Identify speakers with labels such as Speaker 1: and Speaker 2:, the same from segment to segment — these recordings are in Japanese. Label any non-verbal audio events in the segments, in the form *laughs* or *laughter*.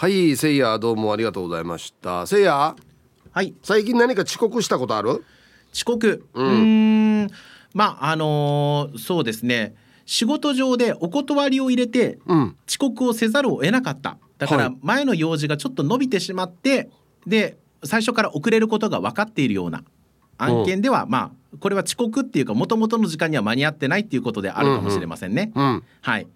Speaker 1: はいせいやどうもありがとうございました。せいや
Speaker 2: はい。
Speaker 1: 最近何か遅刻したことある？
Speaker 2: 遅刻？うーん。まああのーそうですね。仕事上でお断りを入れて
Speaker 1: うん。
Speaker 2: 遅刻をせざるを得なかった。だか
Speaker 1: はい。
Speaker 2: ら前の用事がちょっと伸びてしまってで最初から遅れることが分かっているような案件ではまあこれは遅刻っていうか元々の時間には間に合ってないっていうことであるかもしれませんね。
Speaker 1: うん。
Speaker 2: はい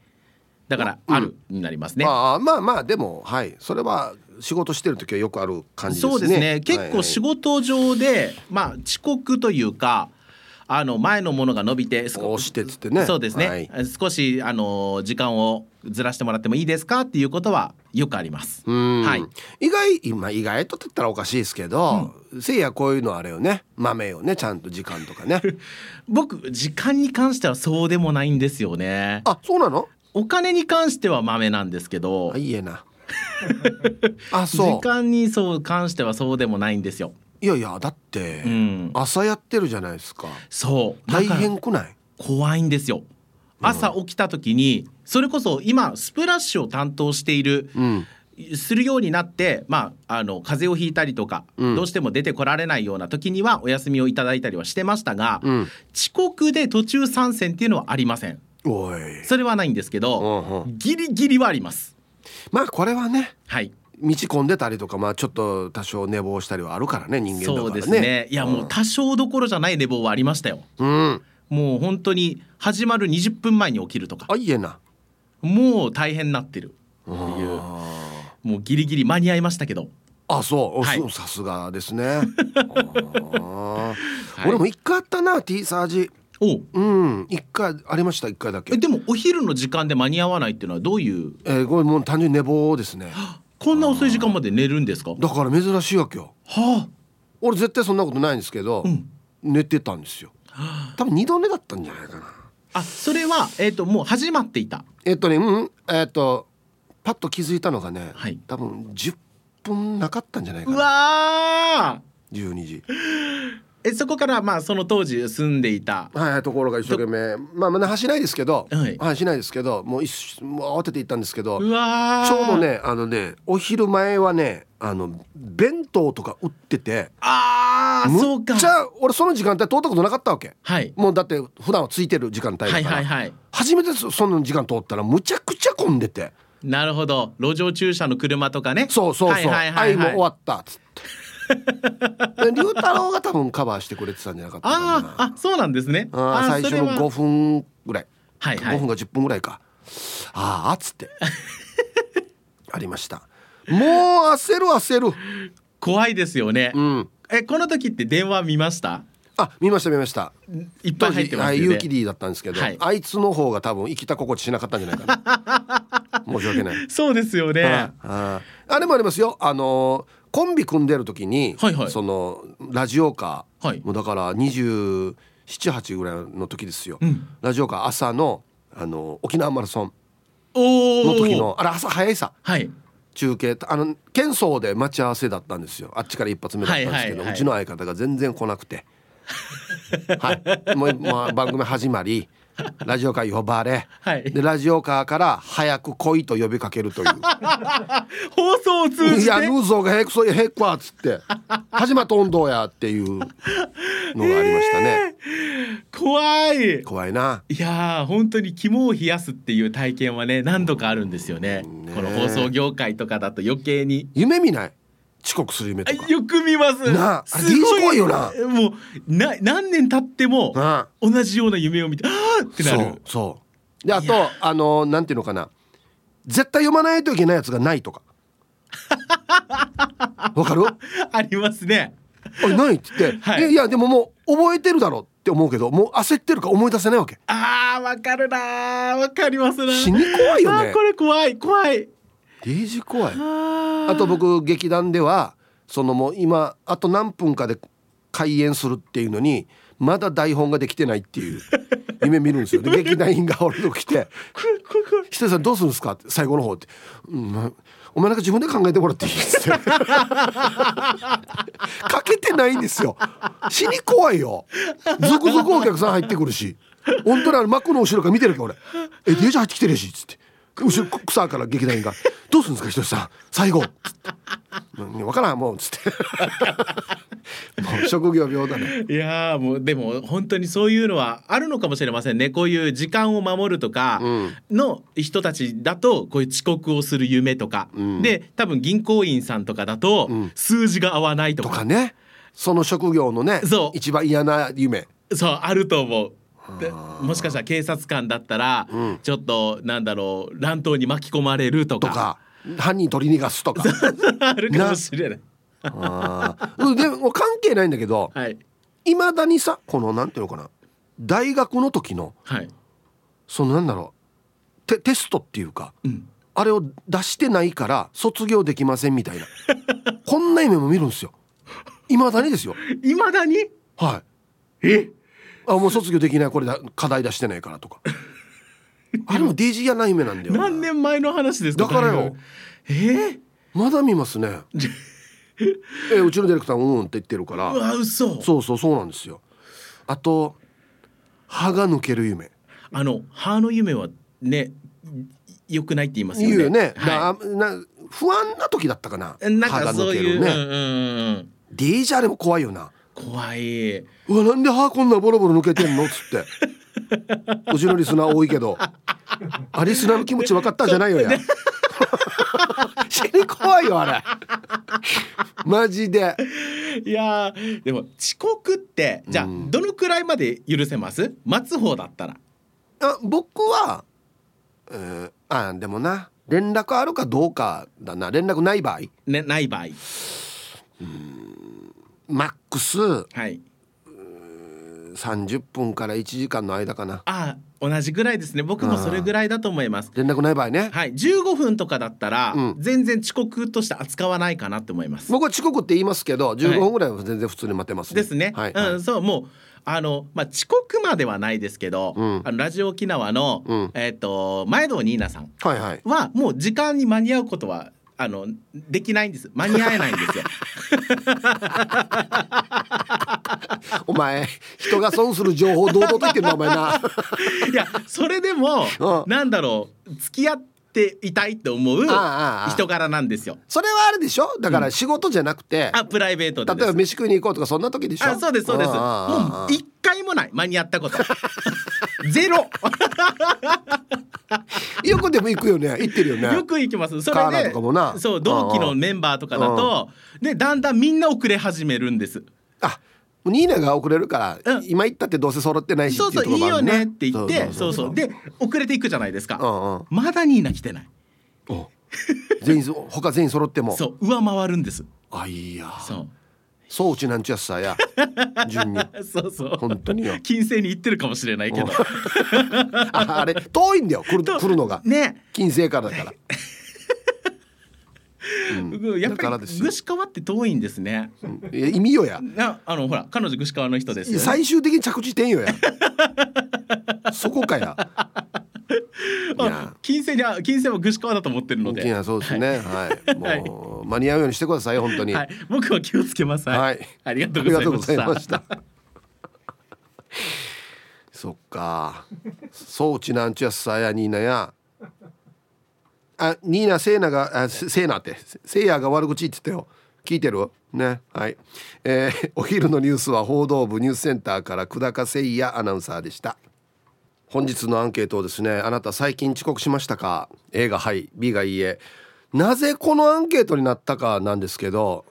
Speaker 2: だからあるになりますね。
Speaker 1: ああまあまあでもはい。それは仕事してる時はよくある感じですね。
Speaker 2: そうですね。結構仕
Speaker 1: 事
Speaker 2: 事上で、まあ遅刻というかあの前のものが伸びて少
Speaker 1: 押してっつってね。
Speaker 2: そうですね、
Speaker 1: はい。
Speaker 2: 少しあの時間をずらしてもらってもいいですかっていうことはよくあります。
Speaker 1: うん。
Speaker 2: はい。
Speaker 1: 意外今意外とって言ったらおかしいですけど、せいやこういうのあれよね。豆よねちゃんと時間とかね。*laughs*
Speaker 2: 僕時間に関してはそうでもないんですよね。
Speaker 1: あそうなの？
Speaker 2: お金に関しては豆なんですけど、
Speaker 1: あいいえな。*laughs* あ
Speaker 2: 時
Speaker 1: そう。
Speaker 2: 間にそう関してはそうでもないんですよ。
Speaker 1: いやいやだって、
Speaker 2: うん、
Speaker 1: 朝やってるじゃないですか。
Speaker 2: そう。だ
Speaker 1: 大変くない？
Speaker 2: 怖いんですよ。朝起きた時にそれこそ今スプラッシュを担当している
Speaker 1: うん。
Speaker 2: するようになって、まあ、あの風邪をひいたりとか、
Speaker 1: うん。
Speaker 2: どうしても出てこられないような時にはお休みをいただいたりはしてましたが、
Speaker 1: うん。
Speaker 2: 遅刻で途中参戦っていうのはありませんそれはないんですけど、
Speaker 1: うんうん。
Speaker 2: ギリギリはあります。
Speaker 1: まあこれはね
Speaker 2: はい。
Speaker 1: 道込んでたりとかまあちょっと多少寝坊したりはあるからね人間だからね。
Speaker 2: そうですね。いやもう多少どころじゃない寝坊はありましたよ。
Speaker 1: うん。
Speaker 2: もう本当に始まる20分前に起きるとか。
Speaker 1: あいいえな。
Speaker 2: もう大変になってる。っていう。もうギリギリ間に合いましたけど。
Speaker 1: あそう、
Speaker 2: はい。
Speaker 1: そうさすがですね。*laughs* 俺も一回あったな T サージ。
Speaker 2: おう。
Speaker 1: うん。一回ありました一回だけ。
Speaker 2: えでもお昼の時間で間に合わないっていうのはどういう？
Speaker 1: えー、これもう単純に寝坊ですね。
Speaker 2: こんな遅い時間まで寝るんですか？
Speaker 1: だから珍しいわけよ。
Speaker 2: は
Speaker 1: 俺絶対そんなことないんですけど、
Speaker 2: ん。
Speaker 1: 寝てたんですよ。多分二度寝だったんじゃないかな。
Speaker 2: ああそれはえっ、ともう始まっていた。
Speaker 1: えっとねうんえっとパッと気づいたのがね、
Speaker 2: はい。
Speaker 1: 多分10分なかったんじゃないか
Speaker 2: う
Speaker 1: な
Speaker 2: わ
Speaker 1: 12時。
Speaker 2: ー *laughs* えそこからまあその当時住んでいた。
Speaker 1: はいところが一生懸命。まあまあ走しないですけど、
Speaker 2: はい。
Speaker 1: 走しないですけどもうもう慌てて行ったんですけど
Speaker 2: うわー。
Speaker 1: ちょうどねあのねお昼前はねあの弁当とか売ってて
Speaker 2: あーそうか。
Speaker 1: むっちゃ俺その時間帯通ったことなかったわけ。
Speaker 2: はい。
Speaker 1: もうだって普段はついてる時間帯だから、
Speaker 2: はいはいはい。
Speaker 1: 初めてそその時間通ったらむちゃくちゃ混んでて。
Speaker 2: なるほど。路上駐車の車とかね。
Speaker 1: そうそうそう。
Speaker 2: はいはいはい、はい、
Speaker 1: 愛も終わったっつって。で龍太郎が多分カバーしてくれてたんじゃなかったかな。
Speaker 2: あーあそうなんですね。
Speaker 1: あー
Speaker 2: ー
Speaker 1: 最初の
Speaker 2: それは。
Speaker 1: 5分ぐらい、
Speaker 2: はいはい。
Speaker 1: 5分か10分ぐらいか。ああっつって。*laughs* ありました。もう焦る焦る。
Speaker 2: 怖いですよね、
Speaker 1: うん。
Speaker 2: えこの時って電話見ました？
Speaker 1: あ見ました見ました。
Speaker 2: いっぱい入ってますよね。
Speaker 1: はい、ユーキリーだったんですけど、
Speaker 2: はい。
Speaker 1: あいつの方が多分生きた心地しなかったんじゃないかな。*laughs* 申し訳ない。
Speaker 2: そうですよね、
Speaker 1: あああれもありますよ。あのコンビ組んでる時に、
Speaker 2: はいはい。
Speaker 1: そのラジオカー、
Speaker 2: はい。
Speaker 1: もうだから278ぐらいの時ですよ、
Speaker 2: うん。
Speaker 1: ラジオカー朝のあの沖縄マラソン。の時のあれ朝早いさ。
Speaker 2: はい。
Speaker 1: 中継。あの県騒で待ち合わせだったんですよ。あっちから一発目だったんですけど、
Speaker 2: う
Speaker 1: ちの相方が全然来なくて。はい。もう、まあ、番組始まり *laughs* ラジオカー呼ばれ、
Speaker 2: はい。
Speaker 1: でラジオカーから早く来いと呼びかけるという。*laughs*
Speaker 2: 放送を通
Speaker 1: い
Speaker 2: じて？
Speaker 1: やヌーゾーがへくそへっこわっつって。始まった運動やっていうのがありましたね。*laughs*
Speaker 2: 怖い。
Speaker 1: 怖いな。い
Speaker 2: やー本当に肝を冷やすっていう体験はね何度かあるんですよね。
Speaker 1: ね
Speaker 2: この放送業界とかだと余計に。
Speaker 1: 夢見ない遅刻する夢
Speaker 2: あ
Speaker 1: とか。
Speaker 2: よく見ます。
Speaker 1: なああれ
Speaker 2: すご
Speaker 1: い。よな。
Speaker 2: もうな何年経っても
Speaker 1: なあ。
Speaker 2: 同じような夢を見てあーってな
Speaker 1: そう
Speaker 2: る
Speaker 1: そう。であとあのなんていうのかな。絶対読まないといけないやつがないとか。*laughs* わかる？
Speaker 2: ありますね。
Speaker 1: あれないって言って、*laughs*
Speaker 2: はい。
Speaker 1: いやいやでももう覚えてるだろうって思うけどもう焦ってるから思い出せないわけ。
Speaker 2: あーわかるなー。わかりますな
Speaker 1: 死に怖いよね。
Speaker 2: あーこれ怖い怖い
Speaker 1: デージ怖い。
Speaker 2: あ。
Speaker 1: あと僕劇団ではそのもう今あと何分かで開演するっていうのにまだ台本ができてないっていう *laughs* 夢見るんですよ。で劇団員が俺のとこ来て「ひとりさんどうするんですか?」って最後の方って「うんまお前なんか自分で考えてもらっていい」っつって。*laughs* かけてないんですよ。死に怖いよ。続々お客さん入ってくるし。本当にあの幕の後ろから見てるけど俺「えデージ入ってきてるし」っつって後ろ草から劇団員が「どうするんですかひとしさん。最後」分からんもう」つって。もう職業病だね。
Speaker 2: いやーもうでも本当にそういうのはあるのかもしれませんね。こういう時間を守るとかの人たちだとこういう遅刻をする夢とか、
Speaker 1: ん。
Speaker 2: で多分銀行員さんとかだと
Speaker 1: ん。
Speaker 2: 数字が合わないとか,、
Speaker 1: とかね。その職業のね
Speaker 2: そう。
Speaker 1: 一番嫌な夢。
Speaker 2: そうあると思う。でもしかしたら警察官だったら、
Speaker 1: ん。
Speaker 2: ちょっとなんだろう乱闘に巻き込まれるとか。
Speaker 1: 犯人取り逃がすとか。*laughs*
Speaker 2: あるかもしれない。
Speaker 1: でも関係ないんだけど
Speaker 2: はい。
Speaker 1: いまだにさこのなんていうのかな。大学の時の
Speaker 2: はい。
Speaker 1: そのなんだろうテテストっていうか
Speaker 2: うん。
Speaker 1: あれを出してないから卒業できませんみたいな。こんな夢も見るんですよ。いまだにですよ。*laughs*
Speaker 2: いまだに？
Speaker 1: はい。
Speaker 2: え？
Speaker 1: あもう卒業できないこれだ課題出してないからとか。*laughs* あれもデージ嫌な夢なんだよ
Speaker 2: 何年前の話ですか？
Speaker 1: だからよ。
Speaker 2: え
Speaker 1: まだ見ますね。*laughs* えうちのディレクターうんって言ってるか
Speaker 2: ー、う
Speaker 1: ら
Speaker 2: わ嘘。
Speaker 1: そうそうそうなんですよ。あと歯が抜ける夢。
Speaker 2: あの歯の夢はね良くないって言いますよね。
Speaker 1: 言うよね、
Speaker 2: は
Speaker 1: だな不安な時だったかな。
Speaker 2: なんかそういう、
Speaker 1: 抜けるね、
Speaker 2: うんうんうん。
Speaker 1: デージあれも怖いよな
Speaker 2: 怖い。う
Speaker 1: わなんで歯こんなボロボロ抜けてんの？っつって。うちのリスナー多いけど。あリスナーの気持ち分かったんじゃないよや。*laughs* 死に怖いよあれ。マジで。
Speaker 2: いやーでも遅刻ってじゃあ
Speaker 1: うん。
Speaker 2: どのくらいまで許せます？待つ方だったら。
Speaker 1: あ僕は、えーあでもな。連絡あるかどうかだな。連絡ない場合。
Speaker 2: ねない場合
Speaker 1: マックス。
Speaker 2: はい。
Speaker 1: 30分から1時間の間かな。
Speaker 2: あ同じぐらいですね。僕もそれぐらいだと思います。
Speaker 1: 連絡ない場合ね。
Speaker 2: はい。15分とかだったら、
Speaker 1: うん。
Speaker 2: 全然遅刻として扱わないかなって思います。
Speaker 1: 僕は遅刻って言いますけど15分ぐらいは全然普通に待てます、
Speaker 2: ですね、
Speaker 1: はい、
Speaker 2: うん、そうもうあの、まあ、遅刻まではないですけど、
Speaker 1: うん。
Speaker 2: あのラジオ沖縄の、
Speaker 1: うん。
Speaker 2: えっ、と前堂ニーナさん
Speaker 1: はいはい。
Speaker 2: はもう時間に間に合うことはあのできないんです。間に合えないんですよ。*laughs*
Speaker 1: お前人が損する情報堂々と言ってんのお前な。*laughs*
Speaker 2: いやそれでも、
Speaker 1: うん。
Speaker 2: なんだろう。付き合っていたいって思う人柄なんですよ。
Speaker 1: それはあれでしょ？だから仕事じゃなくて、
Speaker 2: あプライベートで
Speaker 1: 例えば飯食いに行こうとかそんな時でしょ？
Speaker 2: あそうですそうです。もう一回もない。間に合ったこと。*laughs* ゼロ。*laughs*
Speaker 1: よくでも行くよね。行ってるよね。
Speaker 2: よく行きます。それで
Speaker 1: とかもな。
Speaker 2: そう同期のメンバーとかだとでだんだんみんな遅れ始めるんです。
Speaker 1: あニーナが遅れるから、
Speaker 2: うん。
Speaker 1: 今行ったってどうせ揃ってないし
Speaker 2: そうそういいよねって言ってそうそうで遅れていくじゃないですか。
Speaker 1: うんうん。
Speaker 2: まだニーナ来てない。
Speaker 1: お。全員そ *laughs* 他全員揃っても。
Speaker 2: そう上回るんです。
Speaker 1: あいいや。
Speaker 2: そう。
Speaker 1: そううちなんちゅやっさや。*laughs* 順に。
Speaker 2: そうそう。
Speaker 1: 本当によ。
Speaker 2: 金星に行ってるかもしれないけど。
Speaker 1: ああれ遠いんだよ来る来るのが。
Speaker 2: ね。
Speaker 1: 金星からだから、*laughs* *laughs* うん。
Speaker 2: やっぱり
Speaker 1: だからですよ。
Speaker 2: 具志川って遠いんですね。
Speaker 1: いや意味よや。
Speaker 2: なあのほら彼女具志川の人です
Speaker 1: 最終的に着地点よや。*laughs* そこかや。*laughs* い
Speaker 2: あ
Speaker 1: や。
Speaker 2: 金星にあ金星は具志川だと思ってるので。
Speaker 1: いやそうですね。はい、もう間に合うようにしてください本当に。
Speaker 2: はい、僕は気をつけます。
Speaker 1: はい。
Speaker 2: ありがと
Speaker 1: あ
Speaker 2: うございました。
Speaker 1: そっか。そうちなんちゅやっさやニーナやあニーナセーナがあセセーナって。セイヤが悪口言ってたよ。聞いてる？ね。はい、えー *laughs* お昼のニュースは報道部ニュースセンターから久高誠也アナウンサーでした。本日のアンケートをですねあなた最近遅刻しましたか？A がはい。B がいいえ。なぜこのアンケートになったか？なんですけど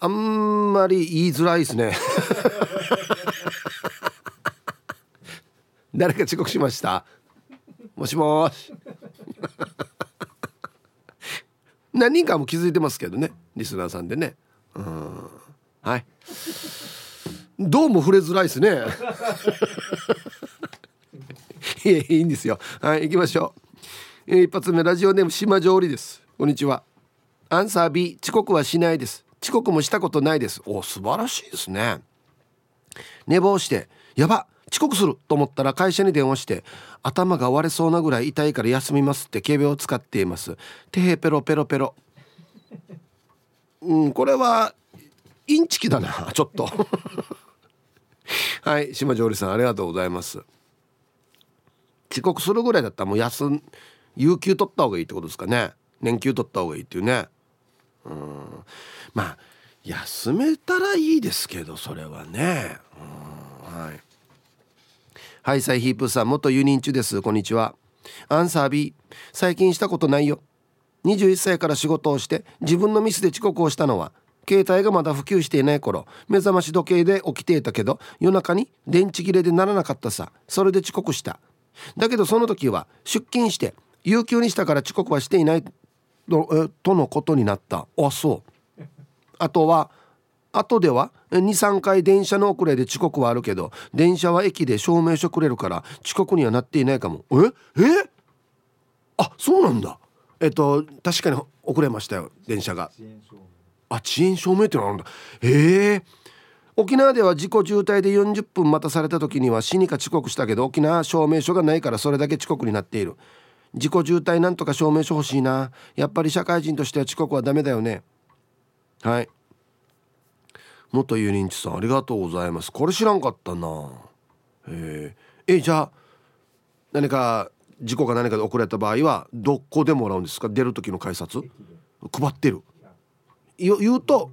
Speaker 1: あんまり言いづらいですね。*laughs* 誰か遅刻しました？もしもーし。何人かも気づいてますけどねリスナーさんでね。うん。はい。どうも触れづらいですね。*laughs* いいいんですよ。はい行きましょう、えー一発目ラジオネーム島上りです。こんにちは。アンサー B 遅刻はしないです。遅刻もしたことないです。お素晴らしいですね。寝坊してやば遅刻すると思ったら会社に電話して頭が割れそうなぐらい痛いから休みますって警備を使っています。てへペロペロペロ。うんこれはインチキだなちょっと。はい島上里さんありがとうございます。遅刻するぐらいだったらもう休ん有給取った方がいいってことですかね。年休取った方がいいっていうね。うん。まあ休めたらいいですけどそれはね。うんはい。ハイサイヒープさん元ユニンチュです。こんにちは。アンサー B 最近したことないよ。21歳から仕事をして自分のミスで遅刻をしたのは携帯がまだ普及していない頃目覚まし時計で起きていたけど夜中に電池切れでならなかったさ。それで遅刻した。だけどその時は出勤して有給にしたから遅刻はしていないととのことになった。あそう。あとは後では23回電車の遅れで遅刻はあるけど電車は駅で証明書くれるから遅刻にはなっていないかも。え？え？あそうなんだ。えっと確かに遅れましたよ電車が。あ遅延証明。ってのあるんだ。へえ。沖縄では自己渋滞で40分待たされた時には死にか遅刻したけど沖縄証明書がないからそれだけ遅刻になっている。自己渋滞なんとか証明書欲しいな。やっぱり社会人としては遅刻はダメだよね。はい。元ユニンチさんありがとうございます。これ知らんかったな。えー、えじゃあ何か事故か何かで遅れた場合はどこでもらうんですか？出る時の改札？配ってる。言うと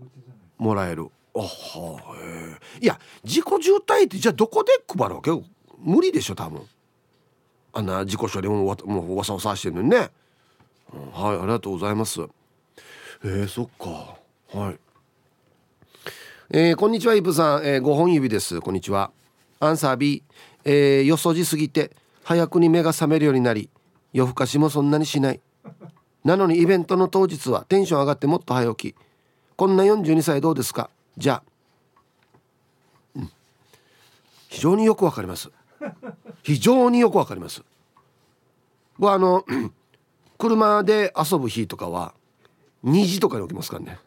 Speaker 1: もらえる。あはえいや自己渋滞ってじゃあどこで配るわけ無理でしょ多分。あんな自己処理もわもうわさわさしてるのにね、うん、はいありがとうございます。えー、そっか。はい。えー、こんにちはイブさん、えー、5本指です。こんにちは。アンサー B、えー、よそじすぎて早くに目が覚めるようになり夜更かしもそんなにしない。なのにイベントの当日はテンション上がってもっと早起き。こんな42歳どうですか？じゃ。あ、非常によくわかります。非常によくわかります。僕あの *clears throat* 車で遊ぶ日とかは2時とかに起きますからね。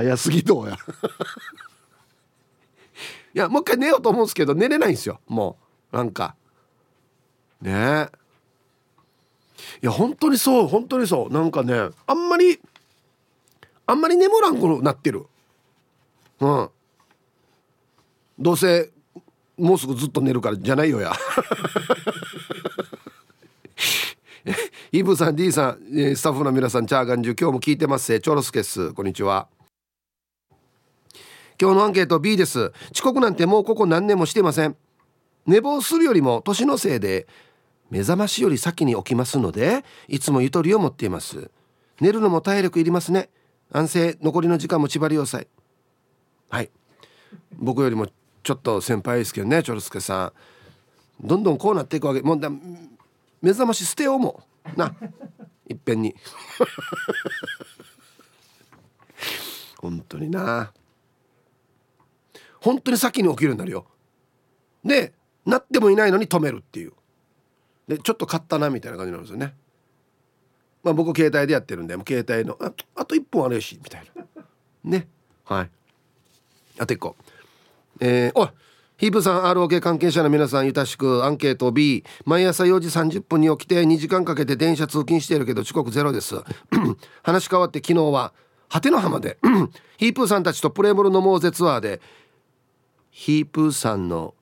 Speaker 1: 早すぎどうや。*laughs* いやもう一回寝ようと思うんですけど寝れないんですよ。もうなんか。ね。えいや本当にそう本当にそう。なんかねあんまりあんまり眠らんくなってる。うん。どうせもうすぐずっと寝るからじゃないよや。*laughs* イブさん D さんスタッフの皆さんチャーガンジュ今日も聞いてます。チョロスケスこんにちは。今日のアンケート B です。遅刻なんてもうここ何年もしてません。寝坊するよりも年のせいで目覚ましより先に起きますのでいつもゆとりを持っています。寝るのも体力いりますね。安静残りの時間も縛り要塞はい。僕よりもちょっと先輩ですけどねチョルスケさん。どんどんこうなっていくわけ。もうだ目覚まし捨てようも。な。いっぺんに。*laughs* 本当にな。本当に先に起きるようになるよ。でなってもいないのに止めるっていう。でちょっと買ったなみたいな感じなんですよね。まあ僕携帯でやってるんでもう携帯のああと1本あるしみたいな。ね。はい。あと1個。えー、おいヒープさん ROK 関係者の皆さんゆたしくアンケート B 毎朝4時30分に起きて2時間かけて電車通勤しているけど遅刻ゼロです。*clears throat* 話変わって昨日は果ての浜で *clears throat* ヒープーさんたちとプレモルのモーゼツアーでヒープーさんの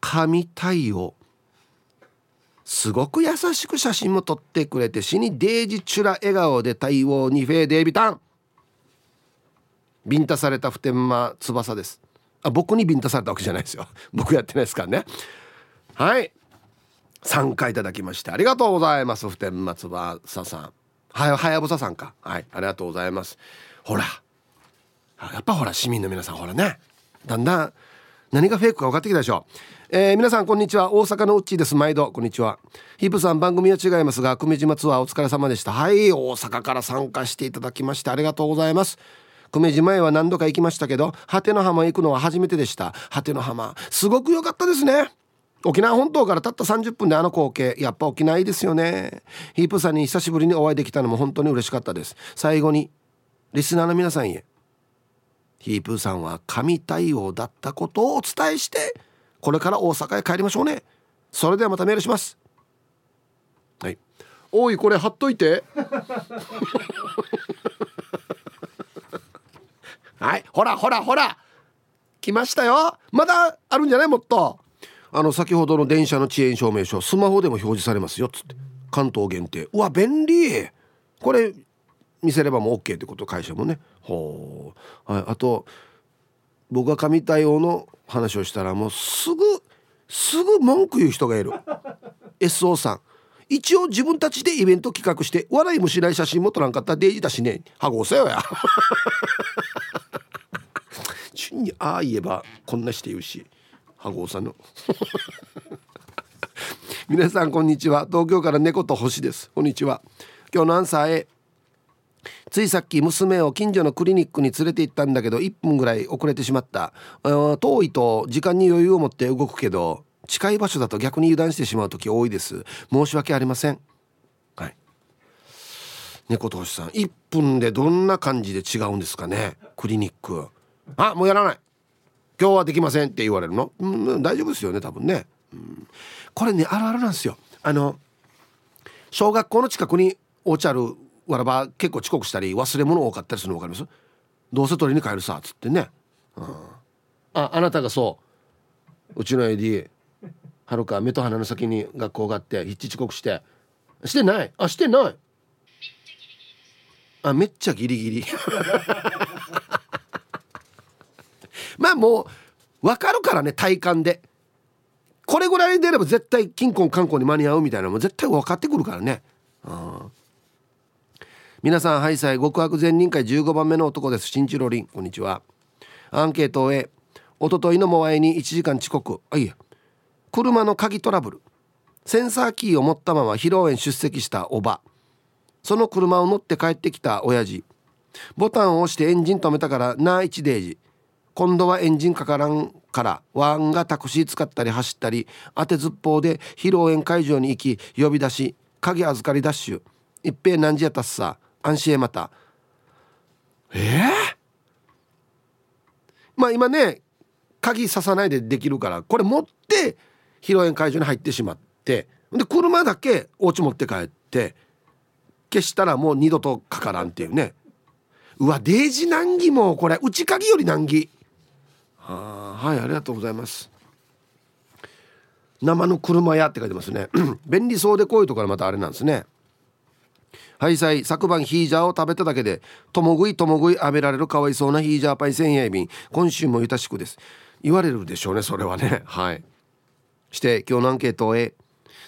Speaker 1: 神対応。すごく優しく写真も撮ってくれて死にデージチュラ笑顔で対応にフェーデービタン。ビンタされた普天間翼です。あ僕にビンタされたわけじゃないですよ。*laughs* 僕やってないですからね。はい。参加いただきましてありがとうございます普天間翼さん。ははやぶささんか。はいありがとうございます。ほら。やっぱほら市民の皆さんほらね。だんだん。何がフェイクか分かってきたでしょう。えー、皆さんこんにちは。大阪のうっちーです。毎度こんにちは。ヒープさん番組は違いますが久米島ツアーお疲れ様でした。はい大阪から参加していただきましてありがとうございます。久米島へは何度か行きましたけど果ての浜へ行くのは初めてでした。果ての浜。すごく良かったですね。沖縄本島からたった30分であの光景。やっぱ沖縄いいですよね。ヒープさんに久しぶりにお会いできたのも本当に嬉しかったです。最後にリスナーの皆さんへ。ヒープーさんは神対応だったことをお伝えしてこれから大阪へ帰りましょうね。それではまたメールします。はい。おいこれ貼っといて。*laughs* はい。ほらほらほら。来ましたよ。まだあるんじゃないもっと。あの先ほどの電車の遅延証明書スマホでも表示されますよっつって。関東限定。うわ便利。これ見せればもう OK ってこと会社もね。ほう、はい、あと僕が神対応の話をしたらもうすぐすぐ文句言う人がいる。*laughs* SO さん。一応自分たちでイベント企画して笑いもしない写真も撮らんかった。デイジだしねはごせよや。*laughs* 順にああ言えばこんなして言うし。羽子さんの。*laughs* 皆さんこんにちは。東京から猫と星です。こんにちは。今日のアンサー A ついさっき娘を近所のクリニックに連れて行ったんだけど1分ぐらい遅れてしまった。遠いと時間に余裕を持って動くけど近い場所だと逆に油断してしまう時多いです。申し訳ありません。はい。猫投資さん1分でどんな感じで違うんですかねクリニック。あもうやらない。今日はできませんって言われるの、うん、大丈夫ですよね多分ね、うん、これねあるあるなんですよ。あの小学校の近くにおうちあるわらば結構遅刻したり忘れ物多かったりするの分かります？どうせ取りに帰るさっつってね、うん、ああなたがそう。うちの AD はるか目と鼻の先に学校があって一致遅刻して。してない。あしてない。あめっちゃギリギリ。*laughs* まあもう分かるからね体感で。これぐらい出れば絶対金婚観光に間に合うみたいなのも絶対分かってくるからね。うん皆さんハイサイ極悪善人会15番目の男です。新一郎凛こんにちは。アンケートを終おとといのモアイに1時間遅刻。あいや。車の鍵トラブル。センサーキーを持ったまま披露宴出席したおば。その車を乗って帰ってきた親父。ボタンを押してエンジン止めたからな一デージ。今度はエンジンかからんからワンがタクシー使ったり走ったり当てずっぽうで披露宴会場に行き呼び出し鍵預かりダッシュ。一平何時やったっさ。安心へまた。ええー、まあ今ね鍵ささないでできるからこれ持って披露宴会場に入ってしまってで車だけお家持って帰って消したらもう二度とかからんっていうね。うわデージ難儀もこれ。内鍵より難儀。ははいありがとうございます。生の車屋って書いてますね。*clears throat* 便利そうでこういうところまたあれなんですねはいさい。昨晩ヒージャーを食べただけでともぐいともぐい浴びられるかわいそうなヒージャーパイ千円便今週もゆたしくです。言われるでしょうねそれはね。*laughs* はい。して今日のアンケートへ。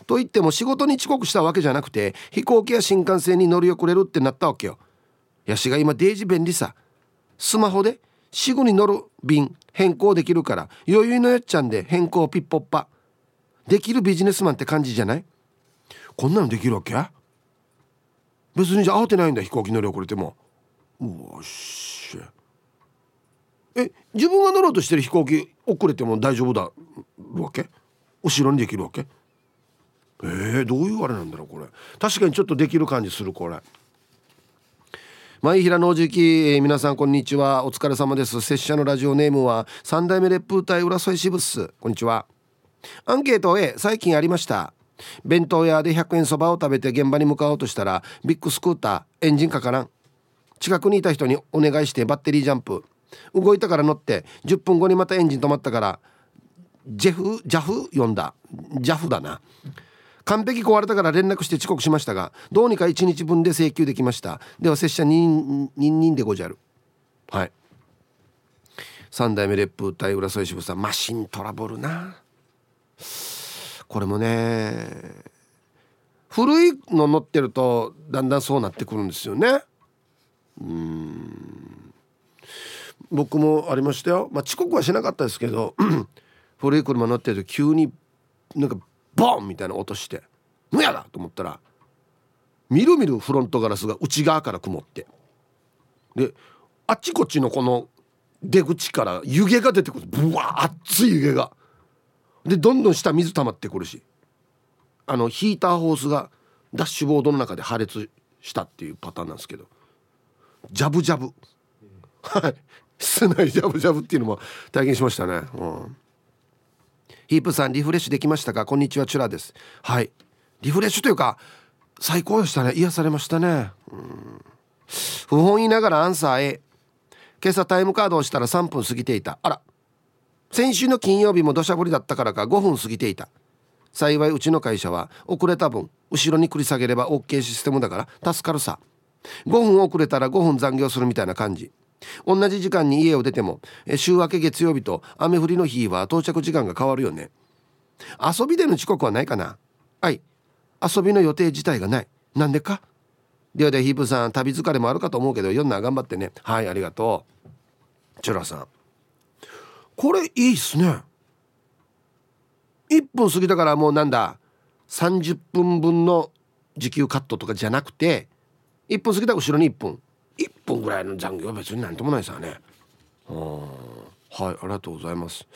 Speaker 1: と言っても仕事に遅刻したわけじゃなくて飛行機や新幹線に乗り遅れるってなったわけよ。やしが今デージ便利さ。スマホですぐに乗る便変更できるから余裕のやっちゃんで変更ピッポッパ。できるビジネスマンって感じじゃない？こんなのできるわけ？別にじゃ慌てないんだ飛行機乗り遅れても。うわっしえ自分が乗ろうとしてる飛行機遅れても大丈夫だわけ？後ろにできるわけ？えー、どういうあれなんだろうこれ。確かにちょっとできる感じするこれ。前平のおじき、えー、皆さんこんにちは。お疲れ様です。拙者のラジオネームは三代目烈風隊浦添支部っす。こんにちは。アンケート A 最近ありました。弁当屋で100円そばを食べて現場に向かおうとしたらビッグスクーターエンジンかからん。近くにいた人にお願いしてバッテリージャンプ。動いたから乗って10分後にまたエンジン止まったからジェフジャフ？呼んだ。ジャフだな。完璧壊れたから連絡して遅刻しましたがどうにか1日分で請求できました。では拙者に2人でごじゃる。はい。三代目烈風隊浦添支部さんマシントラブルな。これもね古いの乗ってるとだんだんそうなってくるんですよね。うん。僕もありましたよ。まあ遅刻はしなかったですけど *clears throat* 古い車乗ってると急になんかボン!みたいな音して「むやだ!」と思ったらみるみるフロントガラスが内側から曇って。であっちこっちのこの出口から湯気が出てくる。ブワー熱い湯気が。でどんどん下水溜まってくるし。あのヒーターホースがダッシュボードの中で破裂したっていうパターンなんですけど。ジャブジャブ。はい。室内ジャブジャブっていうのも体験しましたね。うん。ヒープさんリフレッシュできましたか？こんにちはチュラです。はい。リフレッシュというか最高でしたね。癒されましたね。うん。不本意ながらアンサー A 今朝タイムカードをしたら3分過ぎていた。あら。先週の金曜日も土砂降りだったからか5分過ぎていた。幸いうちの会社は遅れた分後ろに繰り下げれば OK システムだから助かるさ。5分遅れたら5分残業するみたいな感じ。同じ時間に家を出ても週明け月曜日と雨降りの日は到着時間が変わるよね。遊びでの遅刻はないかな。はい。遊びの予定自体がない。なんでか？ではでヒープさん旅疲れもあるかと思うけど読んだら頑張ってね。はいありがとう。チュラさん。これいいっすね。1分過ぎたからもうなんだ30分分の時給カットとかじゃなくて1分過ぎたら後ろに1分。1分ぐらいの残業は別になんともないですよねはいありがとうございます。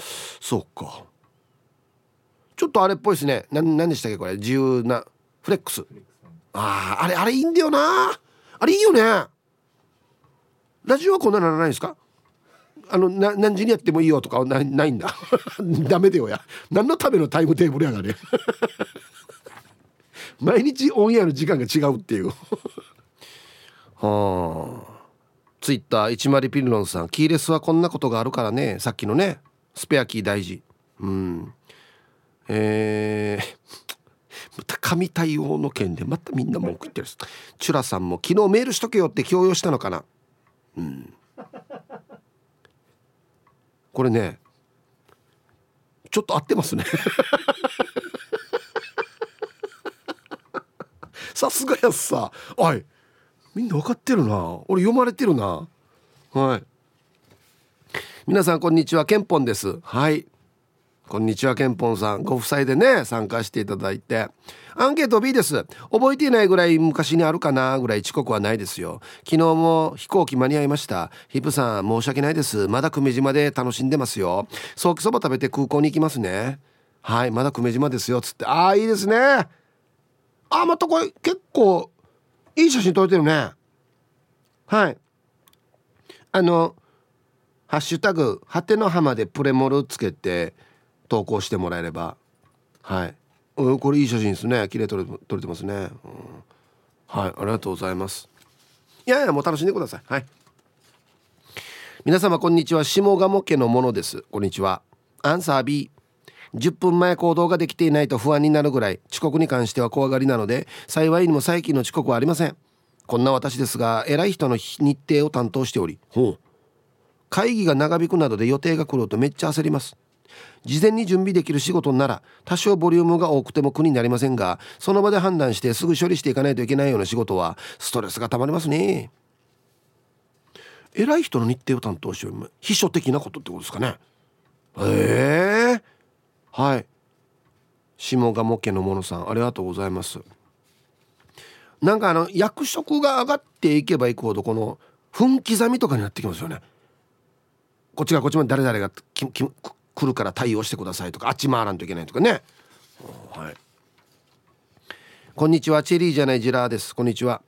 Speaker 1: そうか。ちょっとあれっぽいですね。何でしたっけこれ。自由なフレックス。あああれあれいいんだよな。あれいいよね。ラジオはこんなならないですか？あのな何時にやってもいいよとかないないんだ。*laughs* ダメだよや。何のためのタイムテーブルやがね。*laughs* 毎日オンエアの時間が違うっていう。はあ。ツイッター一丸ピルロンさん。キーレスはこんなことがあるからね。さっきのね。スペアキー大事。うん。えー、*laughs* また神対応の件でまたみんな文句言ってるチュラさんも昨日メールしとけよって強要したのかな。うん。これねちょっと合ってますね。*laughs* さすがやっさ。はいみんな分かってるな。俺読まれてるな。はい。皆さんこんにちは。ケンポンです。はい。こんにちはケンポンさん。ご夫妻でね参加していただいて。アンケート B です。覚えていないぐらい昔にあるかなぐらい遅刻はないですよ。昨日も飛行機間に合いました。ヒップさん申し訳ないです。まだ久米島で楽しんでますよ。ソーキそば食べて空港に行きますね。はいまだ久米島ですよつって。ああいいですね。あまたこれ結構いい写真撮れてるね。はい。あの「ハッシュタグはての浜」でプレモルつけて投稿してもらえれば。はい。うんこれいい写真ですね。綺麗撮れ撮れてますね、うん、はいありがとうございます。いやいやもう楽しんでください。はい。皆様こんにちは。下鴨家のものです。こんにちは。アンサー B 10分前行動ができていないと不安になるぐらい遅刻に関しては怖がりなので幸いにも最近の遅刻はありません。こんな私ですが偉い人の日程を担当しており。会議が長引くなどで予定が来るとめっちゃ焦ります事前に準備できる仕事なら多少ボリュームが多くても苦になりませんがその場で判断してすぐ処理していかないといけないような仕事はストレスがたまりますね。偉い人の日程を担当しており秘書的なことってことですかね。ええー、はい。下鴨家のものさんありがとうございます。なんかあの役職が上がっていけばいくほどこの分刻みとかになってきますよね。こっちがこっちまで誰々が来るから対応してくださいとかあっち回らんといけないとかね。はい。こんにちはチェリーじゃないジラーです。こんにちは。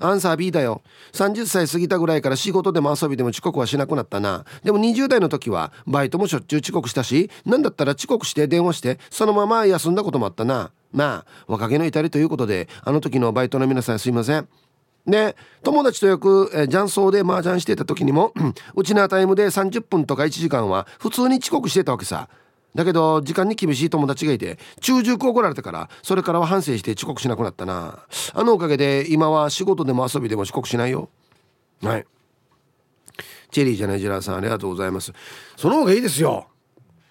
Speaker 1: アンサー B だよ。30歳過ぎたぐらいから仕事でも遊びでも遅刻はしなくなったな。でも20代の時はバイトもしょっちゅう遅刻したし何だったら遅刻して電話してそのまま休んだこともあったな。まあ若気の至りということであの時のバイトの皆さんすいません。で友達とよく、えー、雀荘で麻雀してた時にもうちなタイムで30分とか1時間は普通に遅刻してたわけさ。だけど時間に厳しい友達がいて中熟怒られてからそれからは反省して遅刻しなくなったな。あのおかげで今は仕事でも遊びでも遅刻しないよ。はい。チェリーじゃないジェラーさんありがとうございます。その方がいいですよ。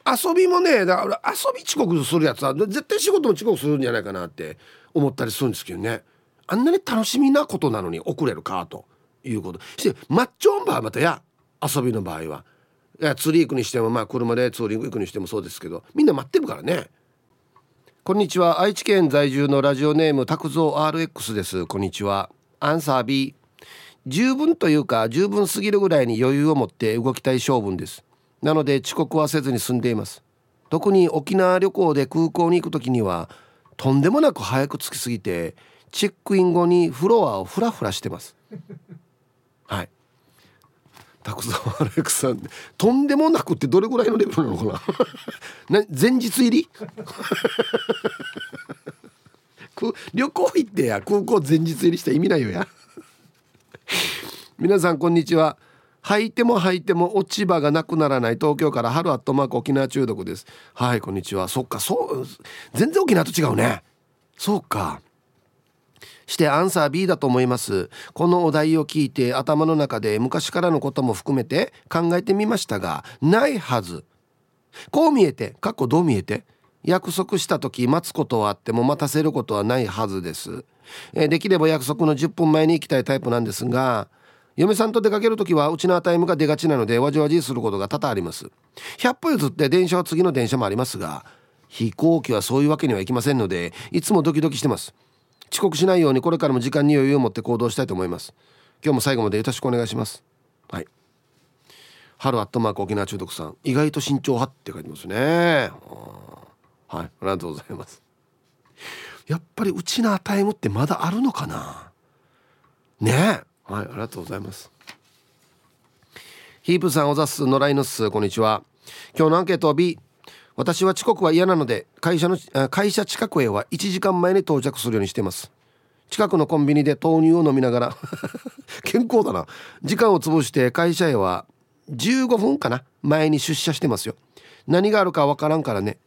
Speaker 1: 遊びもねだから遊び遅刻するやつは絶対仕事も遅刻するんじゃないかなって思ったりするんですけどね。あんなに楽しみなことなのに遅れるかということ。してマッチョンバーまたや遊びの場合は。いや釣り行くにしてもまあ車でツーリング行くにしてもそうですけどみんな待ってるからね。こんにちは。愛知県在住のラジオネーム拓蔵 RX です。こんにちは。アンサー B 十分というか十分すぎるぐらいに余裕を持って動きたい性分です。なので遅刻はせずに済んでいます。特に沖縄旅行で空港に行く時にはとんでもなく早く着きすぎてチェックイン後にフロアをフラフラしてます。*laughs* はい。たくさんアレクさんとんでもなくってどれぐらいのレベルなのかな？*laughs* 前日入り？*laughs* 旅行行ってや？空港前日入りした意味ないよや。皆さんこんにちは。履いても履いても落ち葉がなくならない。東京から春アットマーク沖縄中毒です。はいこんにちは。そっかそう全然沖縄と違うね。そうかしてアンサー B だと思います。このお題を聞いて頭の中で昔からのことも含めて考えてみましたがないはず。こう見えてかっこどう見えて約束した時待つことはあっても待たせることはないはずです、できれば約束の10分前に行きたいタイプなんですが嫁さんと出かける時はうちのアタイムが出がちなのでわじわじすることが多々あります。100歩譲って電車は次の電車もありますが飛行機はそういうわけにはいきませんのでいつもドキドキしてます。遅刻しないようにこれからも時間に余裕を持って行動したいと思います。今日も最後までよろしくお願いします。はい。春アットマーク沖縄中毒さん。意外と慎重派って書いてますね。はい。ありがとうございます。やっぱりうちのタイムってまだあるのかな？ね。はい。ありがとうございます。ヒープさんおざす。野良犬っす。こんにちは。今日のアンケート B 私は遅刻は嫌なので会社の会社近くへは1時間前に到着するようにしています。近くのコンビニで豆乳を飲みながら *laughs* 健康だな。時間を潰して会社へは15分かな前に出社してますよ。何があるかわからんからね。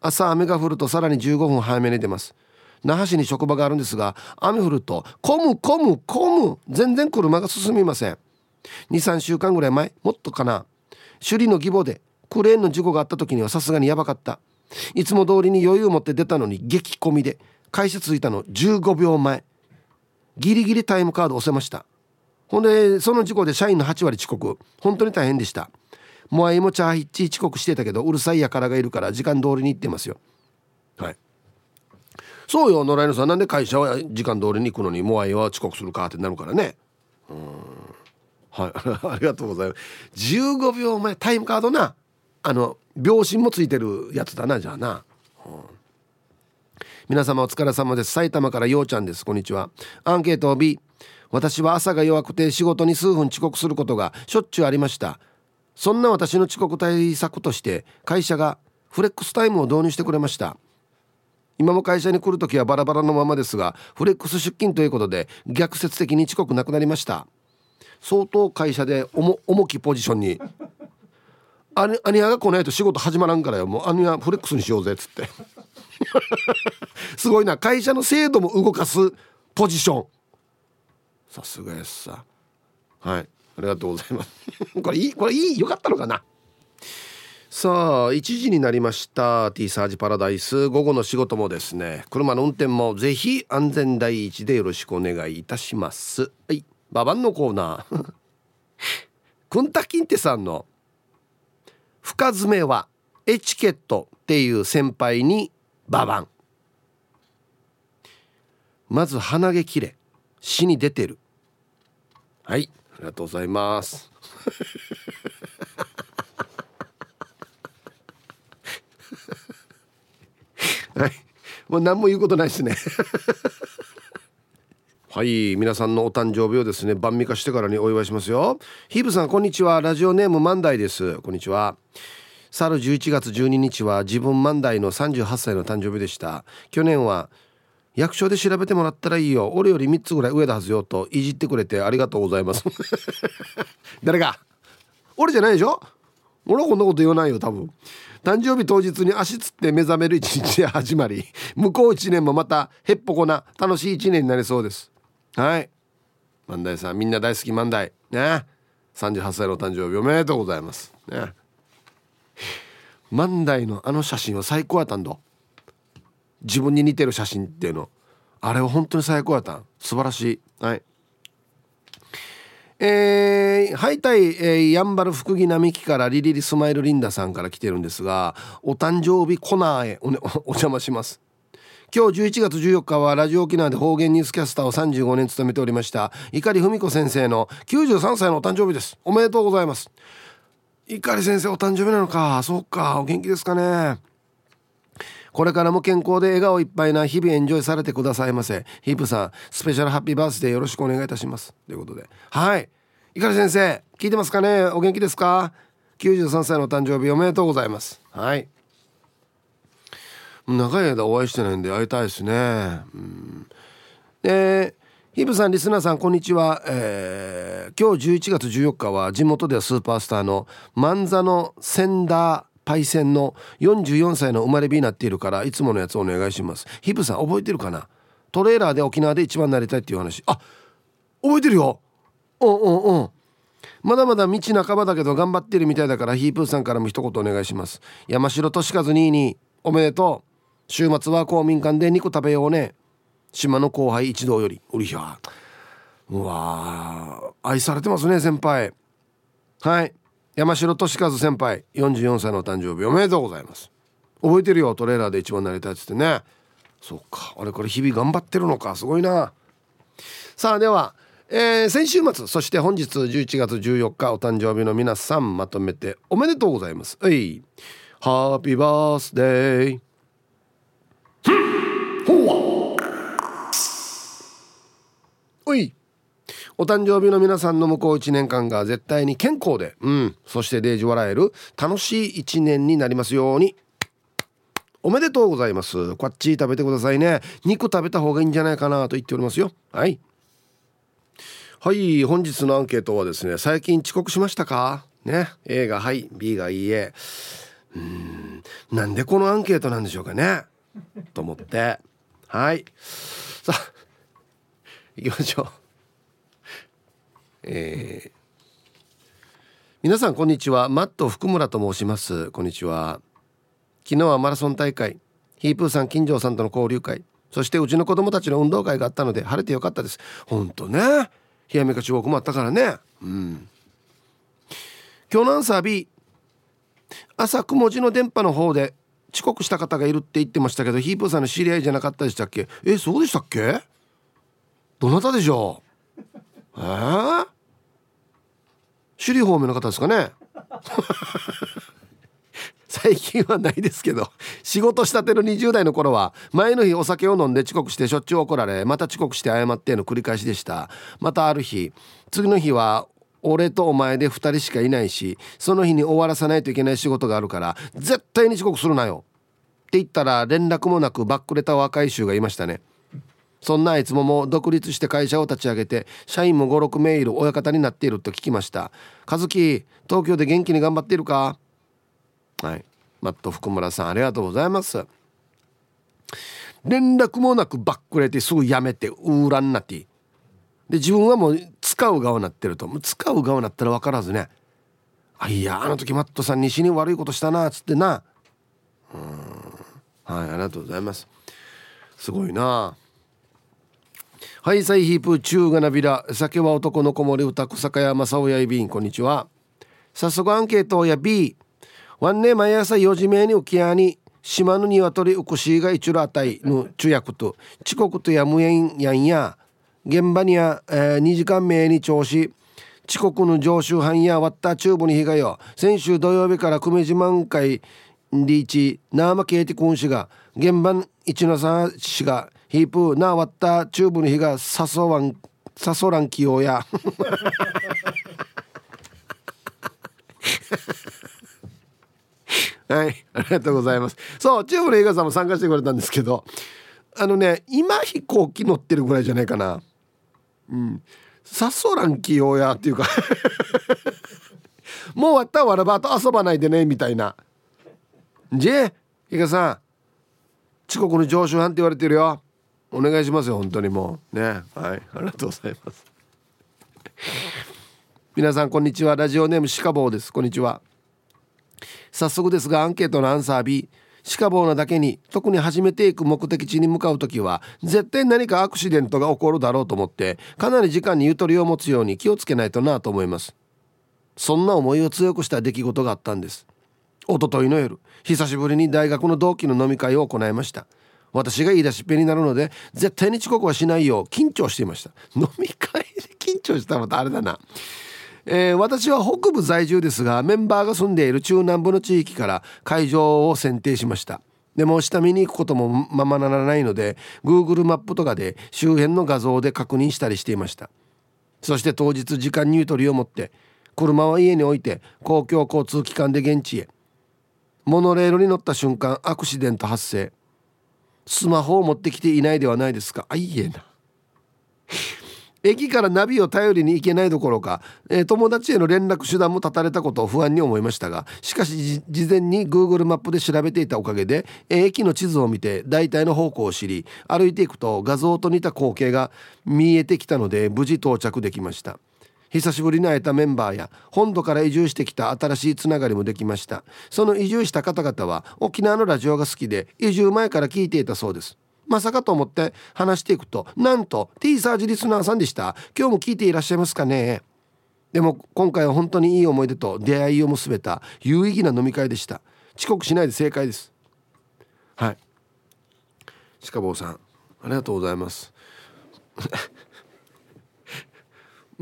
Speaker 1: 朝雨が降るとさらに15分早めに出ます。那覇市に職場があるんですが雨降ると混む混む混む。全然車が進みません。23週間ぐらい前もっとかな。首里の義母でクレーンの事故があった時にはさすがにやばかった。いつも通りに余裕を持って出たのに激混みで会社着いたの15秒前。ギリギリタイムカード押せました。ほんでその事故で社員の8割遅刻。本当に大変でした。もあいもチャーヒッチ遅刻してたけどうるさいやからがいるから時間通りに行ってますよ。はい。そうよ野良犬さん。なんで会社は時間通りに行くのにモアイは遅刻するかってなるからね。うん。はい。*laughs* ありがとうございます。15秒前タイムカードな。あの秒針もついてるやつだなじゃあな、うん、皆様お疲れ様です。埼玉からようちゃんです。こんにちは。アンケートを B 私は朝が弱くて仕事に数分遅刻することがしょっちゅうありました。そんな私の遅刻対策として会社がフレックスタイムを導入してくれました。今も会社に来る時はバラバラのままですがフレックス出勤ということで逆説的に遅刻なくなりました。相当会社で重きポジションにアニアニアが来ないと仕事始まらんからよ。もうアニアフレックスにしようぜっつって。*laughs* すごいな。会社の制度も動かすポジション。さすがやすさ。はい。ありがとうございます。*laughs* これいいこれいいよかったのかな。さあ1時になりました。T サージパラダイス。午後の仕事もですね。車の運転もぜひ安全第一でよろしくお願いいたします。はい。ババンのコーナー。クンタキンテさんの深爪はエチケットっていう先輩にババン。まず鼻毛切れ死に出てる。はいありがとうございます。はいもう何も言うことないですね。はい皆さんのお誕生日をですね晩味化してからにお祝いしますよ。ヒーブさんこんにちは。ラジオネーム万代です。こんにちは。去る11月12日は自分万代の38歳の誕生日でした。去年は役所で調べてもらったらいいよ。俺より3つぐらい上だはずよといじってくれてありがとうございます。*laughs* 誰が？俺じゃないでしょ？俺はこんなこと言わないよ多分。誕生日当日に足つって目覚める一日で始まり向こう1年もまたへっぽこな楽しい1年になりそうです。はい。万代さんみんな大好き万代ね。38歳の誕生日おめでとうございます。ね。万代のあの写真は最高やったんだ自分に似てる写真っていうの。あれは本当に最高やったん。素晴らしい。はい。えー、はいたい、えー、やんばる福木並木からリリリスマイルリンダさんから来てるんですがお誕生日コナーへお,、ね、お邪魔します。今日11月14日はラジオ沖縄で方言ニュースキャスターを35年務めておりました碇文子先生の93歳のお誕生日です。おめでとうございます。碇先生お誕生日なのか。そうか。お元気ですかね。これからも健康で笑顔いっぱいな日々エンジョイされてくださいませ。ヒープさんスペシャルハッピーバースデーよろしくお願いいたします。ということで。はい。碇先生聞いてますかね。お元気ですか？93歳のお誕生日おめでとうございます。はい。長い間お会いしてないんで会いたいですね。うん、でヒブさんリスナーさんこんにちは、えー、今日11月14日は地元ではスーパースターの万座のセンダーパイセンの44歳の生まれ日になっているからいつものやつお願いします。ヒブさん覚えてるかな？トレーラーで沖縄で一番なりたいっていう話。あ覚えてるよ。うんうんうん。まだまだ道半ばだけど頑張ってるみたいだからヒープーさんからも一言お願いします。山城俊和ににおめでとう。週末は公民館で肉食べようね。島の後輩一同よりうりひゃうわ愛されてますね先輩。はい。山城俊和先輩44歳のお誕生日おめでとうございます。覚えてるよトレーラーで一番なりたいっつってね。そうかあれこれ日々頑張ってるのかすごいな。さあでは、えー、先週末そして本日11月14日お誕生日の皆さんまとめておめでとうございます。はい。ハッピーバースデーほわおい。お誕生日の皆さんの向こう1年間が絶対に健康で、うん、そしてデージ笑える楽しい1年になりますように。おめでとうございます。こっち食べてくださいね。肉食べた方がいいんじゃないかなと言っておりますよ。はい。はい本日のアンケートはですね最近遅刻しましたか？ね。A がはい。B がいいえ。うん。なんでこのアンケートなんでしょうかね。と思って。はい。さあ行きましょう。*laughs* えー、皆さんこんにちは。マット福村と申します。こんにちは。昨日はマラソン大会。ヒープーさん金城さんとの交流会。そしてうちの子供たちの運動会があったので晴れてよかったです。ほんとね。冷やめか中国もあったからね。うん。今日のアンサー B 朝雲字の電波の方で遅刻した方がいるって言ってましたけどヒープーさんの知り合いじゃなかったでしたっけ？えそうでしたっけ？どなたでしょう？え？ー、首里方面の方ですかね？*laughs* 最近はないですけど仕事したての20代の頃は前の日お酒を飲んで遅刻してしょっちゅう怒られまた遅刻して謝っての繰り返しでした。またある日次の日は俺とお前で2人しかいないしその日に終わらさないといけない仕事があるから絶対に遅刻するなよ。って言ったら連絡もなくバックれた若い衆がいましたね。そんなあいつももう独立して会社を立ち上げて社員も56名いる親方になっていると聞きました。和樹東京で元気に頑張っているか？はい。マット福村さんありがとうございます。連絡もなくバックれてすぐやめてウーランなって。で自分はもう使う側になってると。使う側になったら分からずね。あいやあの時マットさん西に悪いことしたなっつってな。うん。はいありがとうございます。すごいな。ハイサイヒープ中がなびら。酒は男の子守歌小坂屋正親いびん。こんにちは。早速アンケートや B ワンネ毎朝4時目に浮き屋に。島の鶏うくしが一路あたいの中役と。遅刻とや無縁やんや。現場には、えー、2時間目に調子。遅刻の常習犯や割ったチューブに被害よ先週土曜日から久米島満開リーチ。ナーマケーティ君氏が。現場一のさ氏がヒープな割ったチューブの日がさそわんさそらん起用や。*laughs* はいありがとうございます。そうチューブの映画さんも参加してくれたんですけどあのね今飛行機乗ってるぐらいじゃないかな。うん。さそらん起用やっていうか。*laughs* もう終わったらわらばと遊ばないでねみたいな。じゃあかさん遅刻の常習犯って言われてるよ。お願いしますよ本当にもう。ね。はい。ありがとうございます。皆さんこんにちは。ラジオネームシカボーです。こんにちは。早速ですがアンケートのアンサー B シカボーなだけに特に初めて行く目的地に向かう時は絶対何かアクシデントが起こるだろうと思ってかなり時間にゆとりを持つように気をつけないとなと思います。そんな思いを強くした出来事があったんです。一昨日の夜久しぶりに大学の同期の飲み会を行いました。私が言い出しっぺになるので絶対に遅刻はしないよう緊張していました。飲み会で緊張したらまたあれだな、えー、私は北部在住ですがメンバーが住んでいる中南部の地域から会場を選定しました。でも下見に行くこともままならないので Google マップとかで周辺の画像で確認したりしていました。そして当日時間にゆとりを持って車は家に置いて公共交通機関で現地へ。モノレールに乗った瞬間アクシデント発生。スマホを持ってきていないではないですか。あいえな。駅からナビを頼りに行けないどころか、えー、友達への連絡手段も断たれたことを不安に思いましたがしかし事前に Google マップで調べていたおかげで、えー、駅の地図を見て大体の方向を知り歩いていくと画像と似た光景が見えてきたので無事到着できました。久しぶりに会えたメンバーや本土から移住してきた新しいつながりもできました。その移住した方々は沖縄のラジオが好きで移住前から聞いていたそうです。まさかと思って話していくとなんと T サージリスナーさんでした。今日も聞いていらっしゃいますかね。でも今回は本当にいい思い出と出会いを結べた有意義な飲み会でした。遅刻しないで正解です。はい。鹿坊さんありがとうございます。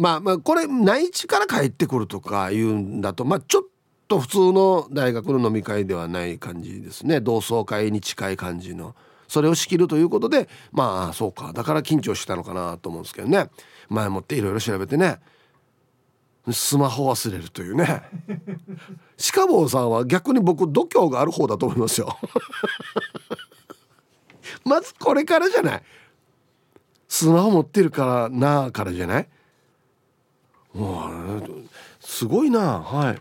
Speaker 1: まあまあこれ内地から帰ってくるとか言うんだとまあちょっと普通の大学の飲み会ではない感じですね。同窓会に近い感じの。それを仕切るということでまあそうか。だから緊張したのかなと思うんですけどね。前もっていろいろ調べてね。スマホ忘れるというね。鹿坊さんは逆に僕度胸がある方だと思いますよ。*laughs* まずこれからじゃない。スマホ持ってるからなからじゃない。すごいな。はい。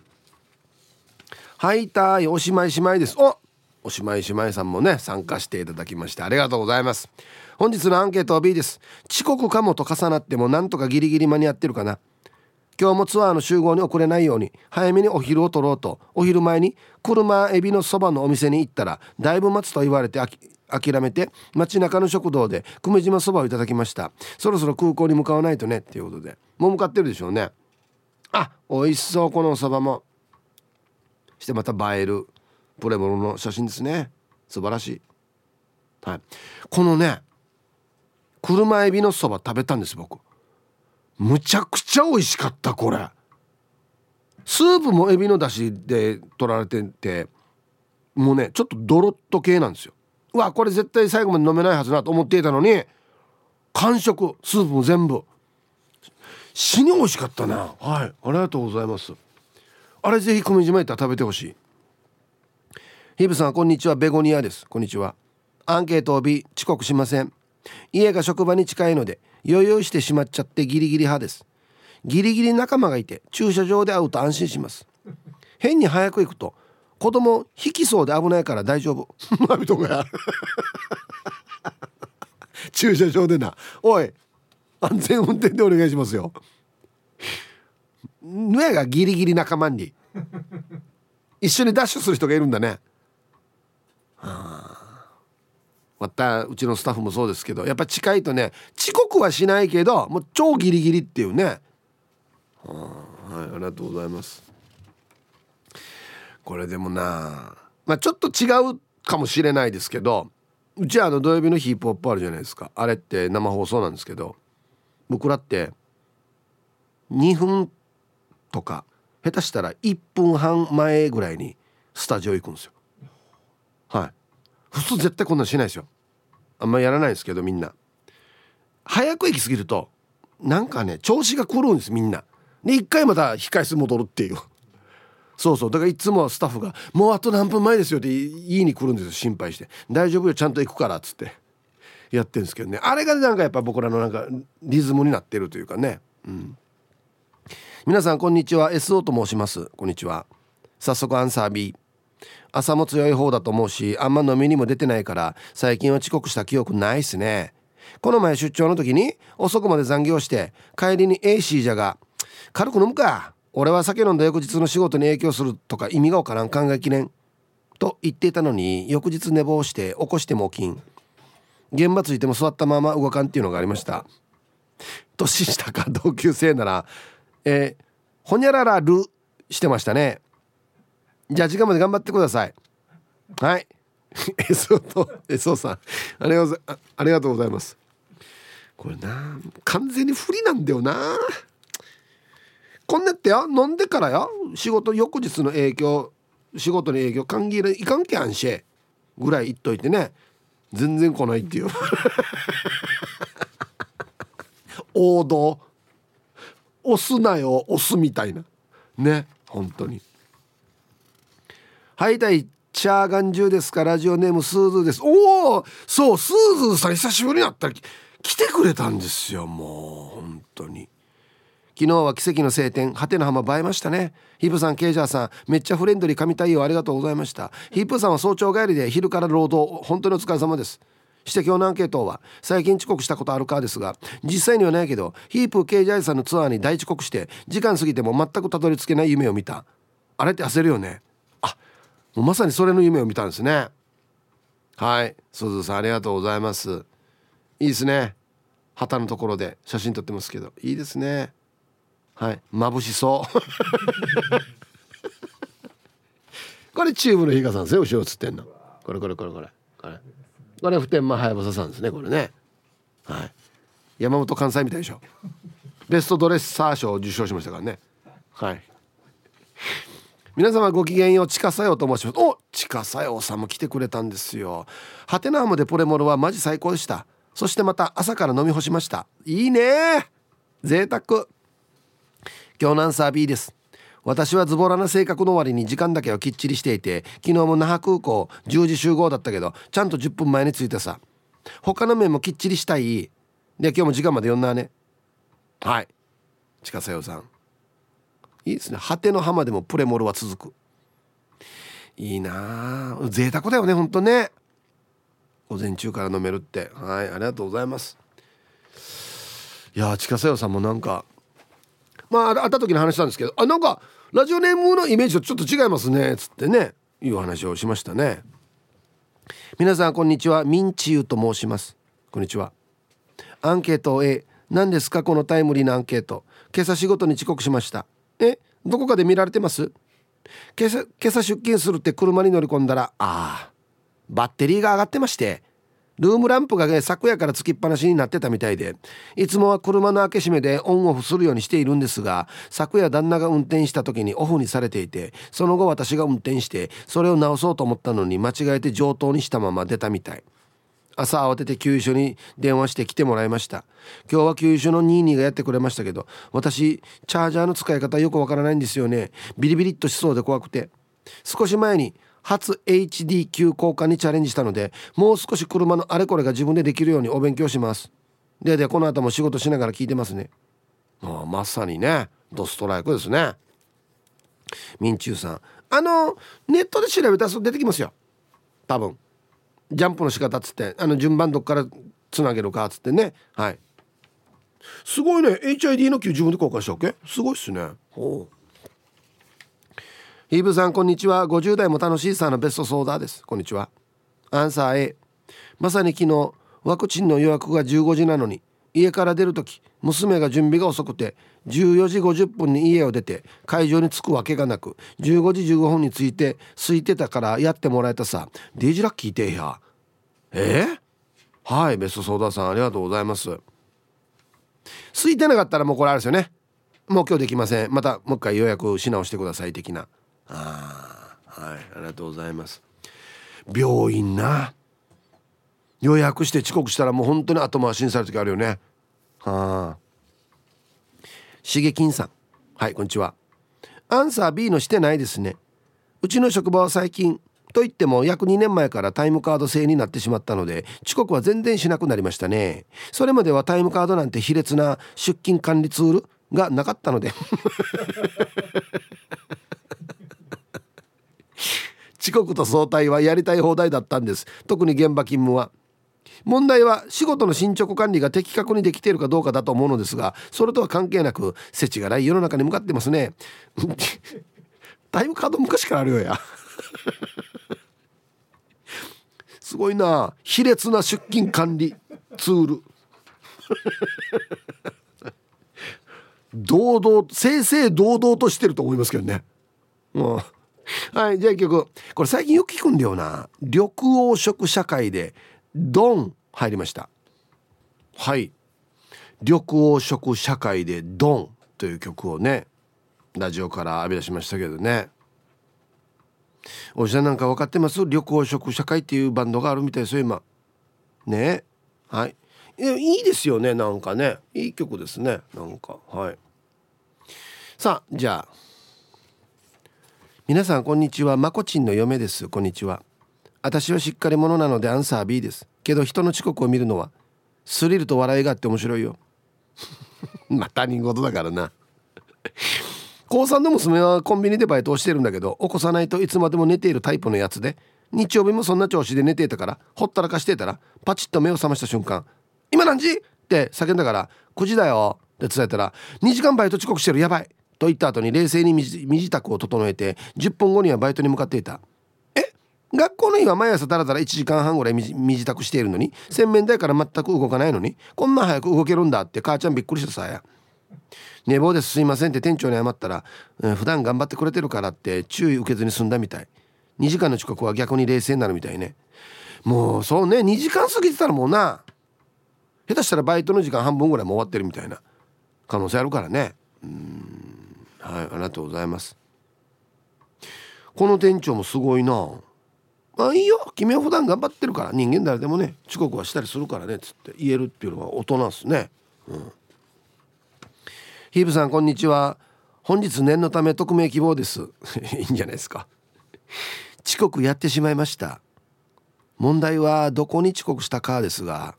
Speaker 1: はいたいおしまいしまいです。おおしまいしまいさんもね参加していただきましてありがとうございます。本日のアンケートは B です。遅刻かもと重なってもなんとかギリギリ間に合ってるかな。今日もツアーの集合に遅れないように早めにお昼を取ろうとお昼前に車エビのそばのお店に行ったらだいぶ待つと言われて諦めて街中の食堂で久米島そばをいただきました。そろそろ空港に向かわないとねっていうことで。もう向かってるでしょうね。あ美味しそうこのおそばも。してまた映えるプレモルの写真ですね。素晴らしい、はい、このね車エビのそば食べたんです僕。むちゃくちゃ美味しかったこれ。スープもエビの出汁で取られててもうねちょっとドロッと系なんですよ。うわこれ絶対最後まで飲めないはずなと思っていたのに完食スープも全部。死に美味しかったな。はい。ありがとうございます。あれぜひ米島行ったら食べてほしい。ヒブさんこんにちは。ベゴニアです。こんにちは。アンケートを B 遅刻しません。家が職場に近いので余裕してしまっちゃってギリギリ派です。ギリギリ仲間がいて駐車場で会うと安心します。変に早く行くと子供引きそうで危ないから大丈夫。*laughs* 駐車場でな。おい安全運転でお願いしますよ。ぬやがギリギリ仲間に。一緒にダッシュする人がいるんだね。またうちのスタッフもそうですけどやっぱ近いとね遅刻はしないけどもう超ギリギリっていうね。はいありがとうございます。これでもな。まあちょっと違うかもしれないですけどうちはあの土曜日のヒープホップあるじゃないですか。あれって生放送なんですけど僕らって2分とか下手したら1分半前ぐらいにスタジオ行くんですよ。はい。普通絶対こんなんしないですよ。あんまやらないですけどみんな。早く行き過ぎるとなんかね調子が狂うんですみんな。で一回また控室戻るっていう。そうそう。だからいつもスタッフが「もうあと何分前ですよ」って言いに来るんですよ心配して「大丈夫よちゃんと行くから」っつって。やってるんですけどね。あれがなんかやっぱ僕らのなんかリズムになってるというかね。うん。皆さんこんにちは。SO と申します。こんにちは。早速アンサー B 朝も強い方だと思うしあんま飲みにも出てないから最近は遅刻した記憶ないっすね。この前出張の時に遅くまで残業して帰りに AC じゃが軽く飲むか。俺は酒飲んだ翌日の仕事に影響するとか意味がわからん。考えきれん。と言っていたのに翌日寝坊して起こしても起きん。現場ついても座ったまま動かんっていうのがありました。年下か同級生ならえー、ほにゃららるしてましたね。じゃあ時間まで頑張ってください。はい。えそうとえそうさん。ありがとうありがとうございます。これな完全に不利なんだよな。こんなってよ飲んでからよ仕事翌日の影響仕事に影響関係いかんけあんし。ぐらい言っといてね。全然来ないっていう。*laughs* 王道。押すなよ。押すみたいな。ね。本当に。はいたいちゃーがんじゅうですか？ラジオネームスーズーです。おおそうスーズーさん久しぶりに会ったら来てくれたんですよ。もう本当に。昨日は奇跡の晴天。はての浜映えましたね。ヒープさんケイジャーさんめっちゃフレンドリー神対応ありがとうございました。ヒープさんは早朝帰りで昼から労働本当にお疲れ様です。して今日のアンケートは最近遅刻したことあるかですが実際にはないけどヒープケイジャーさんのツアーに大遅刻して時間過ぎても全くたどり着けない夢を見た。あれって焦るよね。あもうまさにそれの夢を見たんですね。はい。すずさんありがとうございます。いいですね。旗のところで写真撮ってますけど。いいですね。はい。眩しそう。*laughs* これチューブの日傘さんですよ後ろ映ってんの。これこれこれこれ。これこれ普天間はやぶささんですねこれね。はい。山本関西みたいでしょ。ベストドレッサー賞を受賞しましたからね。はい。皆様ごきげんようちかさよと申します。おちかさよさんも来てくれたんですよ。ハテナームでポレモロはマジ最高でした。そしてまた朝から飲み干しました。いいね贅沢。今日のアンサー B です。私はズボラな性格の割に時間だけはきっちりしていて昨日も那覇空港10時集合だったけどちゃんと10分前に着いてさ。他の面もきっちりしたい。で今日も時間まで読んだね。はい。近さよさん。いいですね。果ての浜でもプレモルは続く。いいなあ。贅沢だよねほんとね。午前中から飲めるって。はいありがとうございます。いや近さよさんもなんかまあ会った時に話したんですけどあなんかラジオネームのイメージとちょっと違いますねつってねいう話をしましたね。皆さんこんにちは。ミンチユと申します。こんにちは。アンケート A 何ですか？このタイムリーなアンケート。今朝仕事に遅刻しました。え？どこかで見られてます？今朝今朝出勤するって車に乗り込んだらああバッテリーが上がってまして。ルームランプがね昨夜からつきっぱなしになってたみたいでいつもは車の開け閉めでオンオフするようにしているんですが昨夜旦那が運転した時にオフにされていてその後私が運転してそれを直そうと思ったのに間違えて上等にしたまま出たみたい。朝慌てて給油所に電話して来てもらいました。今日は給油所の22がやってくれましたけど私チャージャーの使い方よくわからないんですよね。ビリビリっとしそうで怖くて。少し前に初 HD 級交換にチャレンジしたのでもう少し車のあれこれが自分でできるようにお勉強します。ででこの後も仕事しながら聞いてますね。あまさにね。ドストライクですね。ミンチューさん。あのネットで調べたら出てきますよ。多分。ジャンプの仕方っつってあの順番どっからつなげるかっつってね。はい。すごいね。HID の Q 自分で公開したわけ？すごいっすね。ほう。ヒーブさんこんにちは。50代も楽しいさのベストソーダです。こんにちは。アンサー A まさに昨日ワクチンの予約が15時なのに家から出る時娘が準備が遅くて14時50分に家を出て会場に着くわけがなく15時15分に着いて空いてたからやってもらえたさ。デイジラッキーてや。え？ー、はいベストソーダさんありがとうございます。空いてなかったらもうこれあれですよね。もう今日できません。またもう一回予約し直してください的な。あはいありがとうございます。病院な。予約して遅刻したらもう本当に後回しにされる時あるよね。はあしげきんさん。はいこんにちは。アンサー B のしてないですね。うちの職場は最近と言っても約2年前からタイムカード制になってしまったので遅刻は全然しなくなりましたね。それまではタイムカードなんて卑劣な出勤管理ツールがなかったので。遅刻と早退はやりたい放題だったんです。特に現場勤務は。問題は仕事の進捗管理が的確にできているかどうかだと思うのですがそれとは関係なく世知がない世の中に向かってますね。タイムカード昔からあるよや。*laughs* すごいな。卑劣な出勤管理ツール。*laughs* 堂々正々堂々としてると思いますけどね。うん。*laughs* はいじゃあ一曲。これ最近よく聞くんだよな。緑黄色社会でドン入りました。はい。緑黄色社会でドンという曲をねラジオから浴び出しましたけどね。おじさんなんか分かってます？緑黄色社会っていうバンドがあるみたいですよ今。ね。はい。いいですよねなんかね。いい曲ですねなんか。はい。さあじゃあ。皆さんこんにちは。まこちんの嫁です。こんにちは。私はしっかり者なのでアンサー B です。けど人の遅刻を見るのはスリルと笑いがあって面白いよ。*laughs* まあ他人事だからな。高3の娘はコンビニでバイトをしてるんだけど起こさないといつまでも寝ているタイプのやつで日曜日もそんな調子で寝ていたからほったらかしてたらパチッと目を覚ました瞬間「今何時?」って叫んだから「9時だよ」って伝えたら「2時間バイト遅刻してる。やばい」と言った後に冷静に身支度を整えて10分後にはバイトに向かっていた。え？学校の日は毎朝だらだら1時間半ぐらい身支度しているのに洗面台から全く動かないのにこんな早く動けるんだって母ちゃんびっくりしたさや。寝坊ですすいませんって店長に謝ったら、うん、普段頑張ってくれてるからって注意受けずに済んだみたい。2時間の遅刻は逆に冷静になるみたいね。もうそうね2時間過ぎてたらもうな。下手したらバイトの時間半分ぐらいも終わってるみたいな可能性あるからね。うんはいありがとうございます。この店長もすごいな。まあいいよ。君は普段頑張ってるから。人間誰でもね遅刻はしたりするからねっつって言えるっていうのは大人っすね。うん。ヒーブさんこんにちは。本日念のため匿名希望です。*laughs* いいんじゃないですか。遅刻やってしまいました。問題はどこに遅刻したかですが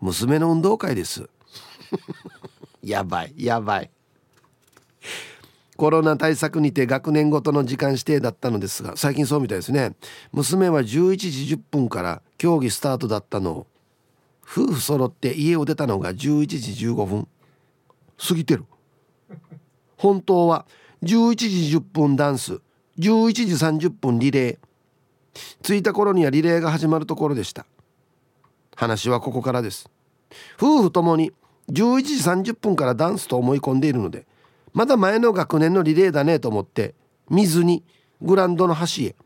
Speaker 1: 娘の運動会です。やばいやばい。コロナ対策にて学年ごとの時間指定だったのですが最近そうみたいですね。娘は11時10分から競技スタートだったのを夫婦揃って家を出たのが11時15分。過ぎてる。本当は11時10分ダンス11時30分リレー。着いた頃にはリレーが始まるところでした。話はここからです。夫婦ともに11時30分からダンスと思い込んでいるのでまだ前の学年のリレーだねと思って見ずにグランドの端へ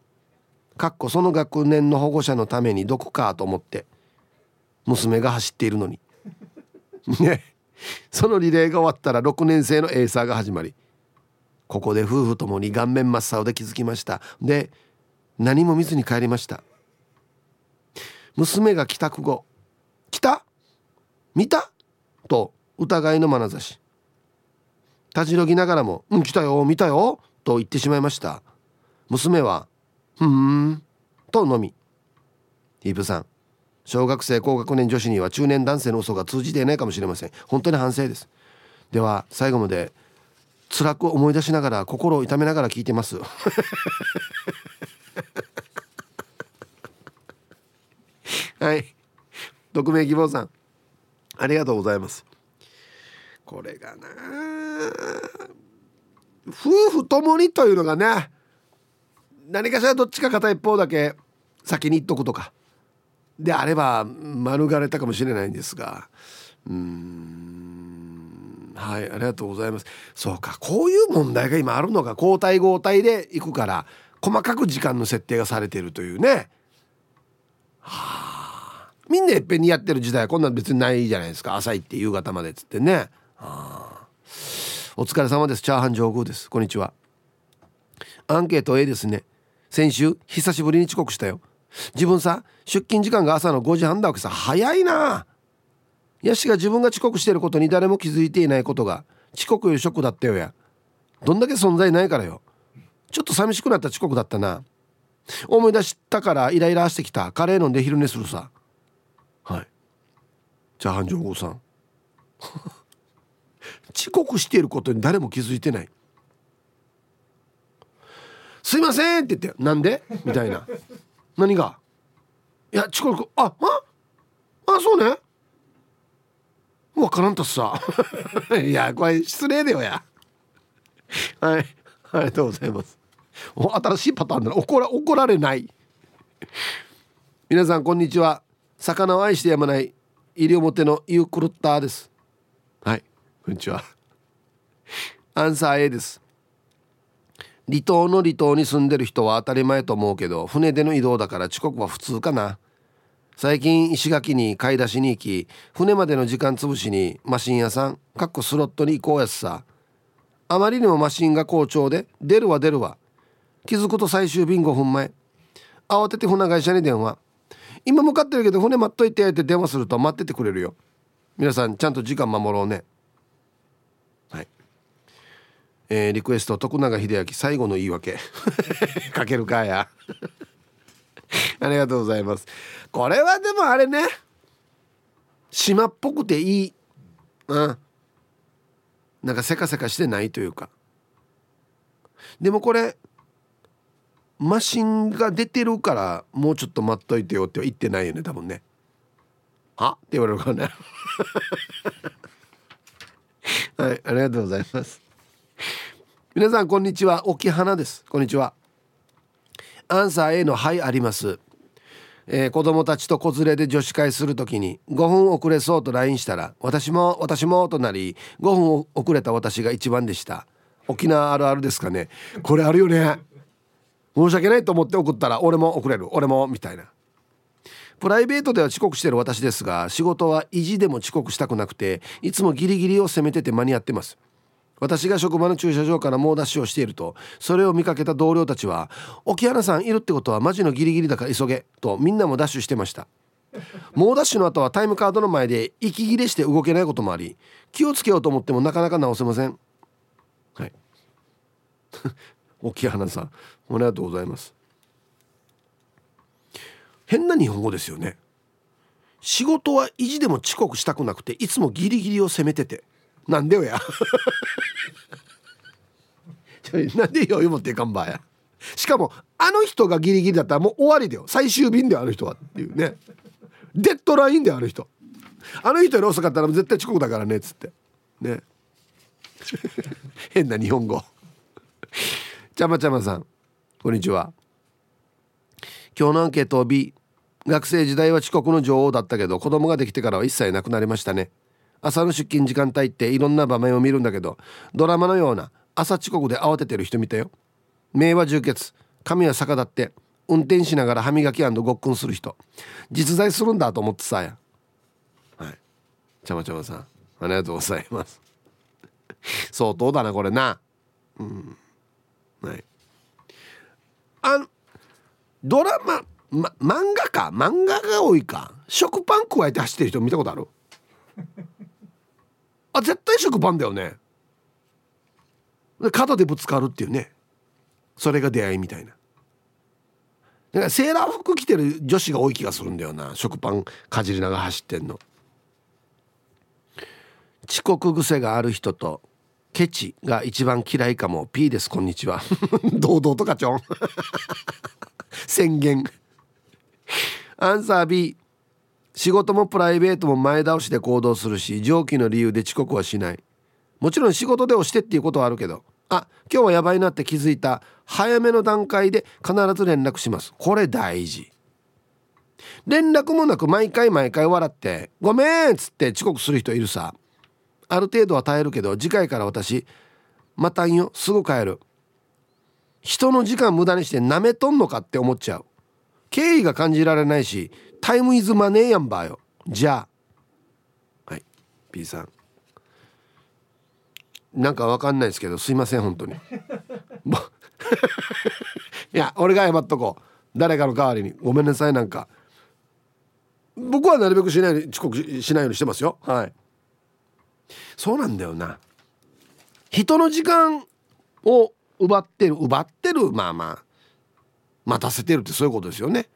Speaker 1: かっこその学年の保護者のためにどこかと思って娘が走っているのに。ね。そのリレーが終わったら6年生のエーサーが始まりここで夫婦ともに顔面真っ青で気づきました。で何も見ずに帰りました。娘が帰宅後「来た？見た?」と疑いの眼差し。たじろぎながらも「うん来たよ見たよ」と言ってしまいました。娘は「ふーん」とのみイブさん小学生高学年女子には中年男性の嘘が通じていないかもしれません。本当に反省です。では最後まで辛く思い出しながら心を痛めながら聞いてます。*laughs* はい。匿名希望さんありがとうございます。これがな。夫婦ともにというのがね何かしらどっちか片一方だけ先に言っとくとか。であれば免れたかもしれないんですが。うん。はいありがとうございます。そうかこういう問題が今あるのが交代交代で行くから細かく時間の設定がされてるというね。はあ。みんないっぺんにやってる時代はこんなん別にないじゃないですか。朝行って夕方までっつってね。あお疲れ様です。チャーハン上空です。こんにちは。アンケート A ですね。先週久しぶりに遅刻したよ。自分さ出勤時間が朝の5時半だわけさ。早いな。ヤシが自分が遅刻してることに誰も気づいていないことが遅刻よりショックだったよや。どんだけ存在ないからよ。ちょっと寂しくなった遅刻だったな。思い出したからイライラしてきた。カレー飲んで昼寝するさ。はい。チャーハン情報さん。遅刻していることに誰も気づいてない。すいませんって言ってなんで？みたいな。何が？いや遅刻。あああそうね。わからんとさ。*laughs* いやこれ失礼だよや。はい。ありがとうございます。お新しいパターンだな。怒ら怒られない。皆さんこんにちは。魚を愛してやまない。西表のユークルッターです。はい。こんにちは。アンサー A です。離島の離島に住んでる人は当たり前と思うけど船での移動だから遅刻は普通かな。最近石垣に買い出しに行き船までの時間潰しにマシン屋さんかっこスロットに行こうやつさ。あまりにもマシンが好調で出るわ出るわ。気づくと最終便5分前慌てて船会社に電話。今向かってるけど船待っといてって電話すると待っててくれるよ。皆さんちゃんと時間守ろうね。えー、リクエスト徳永英明最後の言い訳。*laughs* かけるかや。*laughs* ありがとうございます。これはでもあれね。島っぽくていいうんなんかせかせかしてないというか。でもこれマシンが出てるからもうちょっと待っといてよっては言ってないよね多分ね。は？って言われるからね。*laughs* はいありがとうございます。*laughs* 皆さんこんにちは。沖花です。こんにちは。アンサー A の「はい」あります。えー、子供たちと子連れで女子会する時に5分遅れそうと LINE したら私も私もとなり5分遅れた私が一番でした。沖縄あるあるですかね。これあるよね。申し訳ないと思って送ったら俺も遅れる。俺もみたいな。プライベートでは遅刻してる私ですが仕事は意地でも遅刻したくなくていつもギリギリを攻めてて間に合ってます。私が職場の駐車場から猛ダッシュをしているとそれを見かけた同僚たちは「沖原さんいるってことはマジのギリギリだから急げ」とみんなもダッシュしてました。猛ダッシュの後はタイムカードの前で息切れして動けないこともあり気をつけようと思ってもなかなか直せません。はい。沖原さんありがとうございます。変な日本語ですよね。仕事は意地でも遅刻したくなくていつもギリギリを攻めてて。なんでよや。なんで余裕持っていかんばや。しかもあの人がギリギリだったらもう終わりだよ。最終便である人はっていうね。デッドラインである人。あの人より遅かったら絶対遅刻だからねっつって。ね。変な日本語。ちゃまちゃまさん。こんにちは。今日のアンケート B 学生時代は遅刻の女王だったけど子供ができてからは一切なくなりましたね。朝の出勤時間帯っていろんな場面を見るんだけどドラマのような朝遅刻で慌ててる人見たよ。目は充血。髪は逆立って運転しながら歯磨きごっくんする人。実在するんだと思ってさや。はい。ちゃまちゃまさん。ありがとうございます。相当だなこれな。うん。はい。あドラマ、ま、漫画か？漫画が多いか？食パン加えて走ってる人見たことある？あ絶対食パンだよね。で肩でぶつかるっていうね。それが出会いみたいな。だからセーラー服着てる女子が多い気がするんだよな。食パンかじりながら走ってんの。遅刻癖がある人とケチが一番嫌いかも。P ですこんにちは。*laughs* 堂々とかちょん宣言。アンサー B 仕事もプライベートも前倒しで行動するし上記の理由で遅刻はしない。もちろん仕事で押してっていうことはあるけどあ今日はやばいなって気づいた早めの段階で必ず連絡します。これ大事。連絡もなく毎回毎回笑って「ごめん」っつって遅刻する人いるさ。ある程度は耐えるけど次回から私またんよすぐ帰る。人の時間無駄にしてなめとんのかって思っちゃう。敬意が感じられないしタイムイズマネーやんばよ。じゃあ。はい。P さん。なんかわかんないですけどすいません本当に。*laughs* *laughs* いや俺が謝っとこう。誰かの代わりに。ごめんなさいなんか。僕はなるべくしない遅刻しないようにしてますよ。はい。そうなんだよな。人の時間を奪ってる奪ってるまあまあ。待たせてるってそういうことですよね。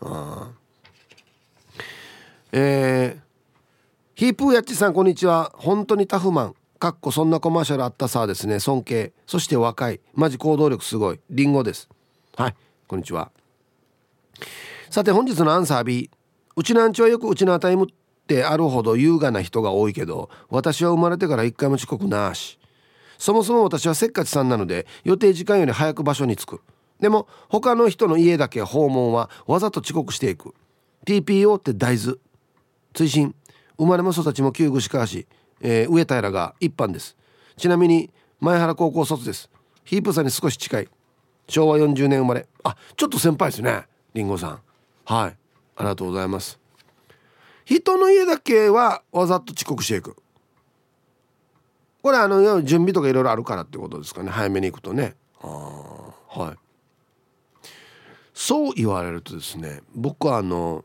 Speaker 1: あえー、ヒープーやっちさんこんにちは。本当にタフマン。かっこそんなコマーシャルあったさですね。尊敬。そして若いマジ行動力すごい。リンゴです。はい。こんにちは。さて本日のアンサー B うちのアンチはよくうちのアタイムってあるほど優雅な人が多いけど私は生まれてから一回も遅刻なし。そもそも私はせっかちさんなので予定時間より早く場所に着く。でも他の人の家だけ訪問はわざと遅刻していく。TPO って大豆。追伸。生まれも育ちも旧串川市、えー、上平が一般です。ちなみに前原高校卒です。ヒープさんに少し近い。昭和40年生まれ。あちょっと先輩ですね。りんごさん。はい。ありがとうございます。人の家だけはわざと遅刻していく。これあの準備とかいろいろあるからってことですかね。早めに行くとね。あはい。そう言われるとですね僕はあの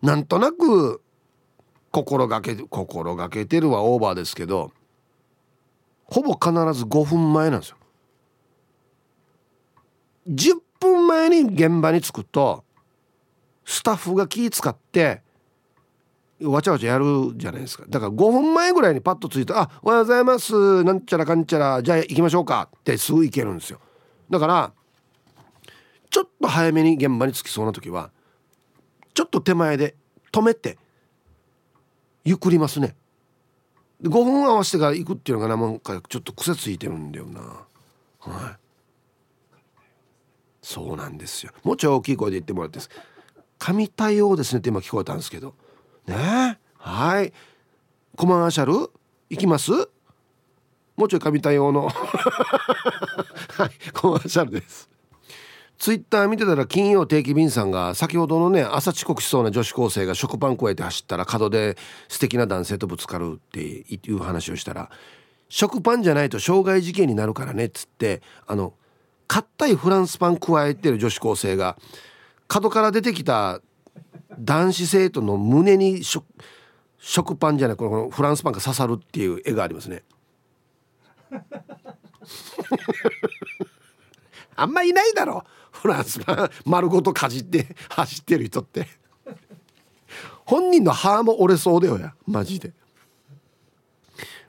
Speaker 1: なんとなく心がけ心がけてるはオーバーですけどほぼ必ず5分前なんですよ。10分前に現場に着くとスタッフが気使ってわちゃわちゃやるじゃないですか。だから5分前ぐらいにパッとついて「あおはようございます。なんちゃらかんちゃらじゃあ行きましょうか」ってすぐ行けるんですよ。だからちょっと早めに現場に着きそうな時はちょっと手前で止めてゆっくりますね。5分合わせてから行くっていうのがなんかちょっと癖ついてるんだよな。はい。そうなんですよ。もうちょい大きい声で言ってもらって神対応ですね。って今聞こえたんですけど。ね。はい。コマーシャル？いきます？もうちょい神対応の。はい。コマーシャルです。ツイッター見てたら金曜定期便さんが先ほどのね朝遅刻しそうな女子高生が食パン加えて走ったら角で素敵な男性とぶつかるっていう話をしたら食パンじゃないと傷害事件になるからねっつってあの硬いフランスパン加えてる女子高生が角から出てきた男子生徒の胸に食パンじゃない。このフランスパンが刺さるっていう絵がありますね。*laughs* あんまいないだろ。うフランスパン *laughs* 丸ごとかじって *laughs* 走ってる人って。本人の歯も折れそうだよや。マジで。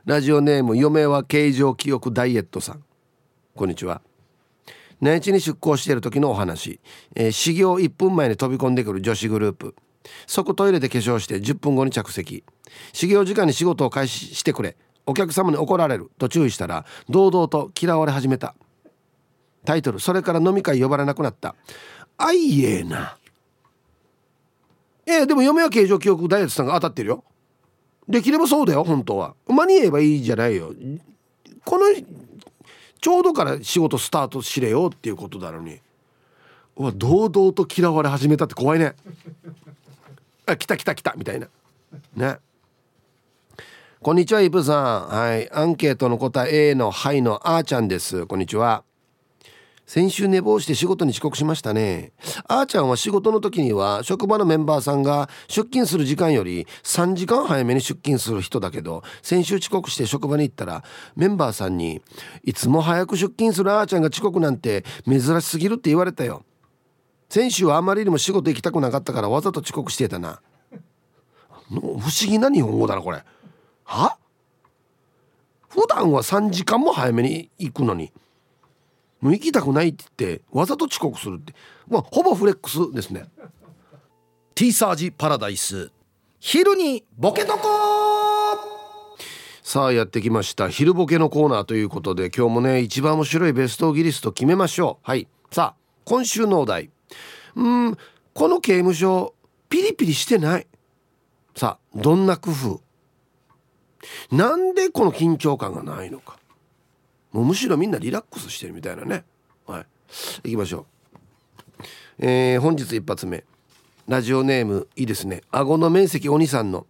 Speaker 1: ラジオネーム嫁は形状記憶ダイエットさん。こんにちは。内地に出向している時のお話、えー、始業1分前に飛び込んでくる女子グループ。即トイレで化粧して10分後に着席。始業時間に仕事を開始してくれ。お客様に怒られると注意したら堂々と嫌われ始めた。タイトルそれから飲み会呼ばれなくなった。あいえな。えー、でも嫁は形状記憶ダイエットさんが当たってるよ。できればそうだよ本当は。間に言えばいいじゃないよ。このちょうどから仕事スタートしれよっていうことだのに。うわ堂々と嫌われ始めたって怖いね。*laughs* あ来た来た来たみたいな。ね。こんにちはイブさん。はい。アンケートの答え A の「はい」のあーちゃんです。こんにちは。先週寝坊して仕事に遅刻しましたね。あーちゃんは仕事の時には職場のメンバーさんが出勤する時間より3時間早めに出勤する人だけど先週遅刻して職場に行ったらメンバーさんに「いつも早く出勤するあーちゃんが遅刻なんて珍しすぎる」って言われたよ。先週はあまりにも仕事行きたくなかったからわざと遅刻してたな。不思議な日本語だなこれ。は？普段は3時間も早めに行くのに。もう行きたくないって言ってわざと遅刻するって。まあほぼフレックスですね。T サージパラダイス。昼にボケとこさあやってきました。昼ボケのコーナーということで今日もね一番面白いベストギリスト決めましょう。はい。さあ今週のお題。うんこの刑務所ピリピリしてない。さあどんな工夫？なんでこの緊張感がないのか？もうむしろみんなリラックスしてるみたいなね。はい。行きましょう。えー、本日一発目。ラジオネームいいですね。顎の面積お兄さんの。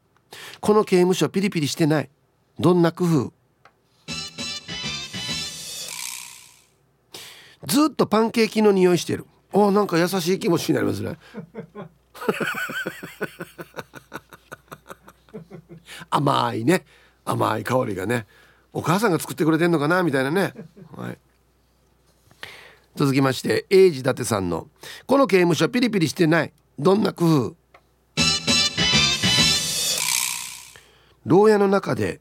Speaker 1: この刑務所ピリピリしてない。どんな工夫。ずっとパンケーキの匂いしてる。おなんか優しい気持ちになりますね。*laughs* 甘いね。甘い香りがね。お母さんが作ってくれてんのかなみたいなね、はい、続きまして英治伊達さんの「この刑務所ピリピリしてない。どんな工夫?」牢屋の中で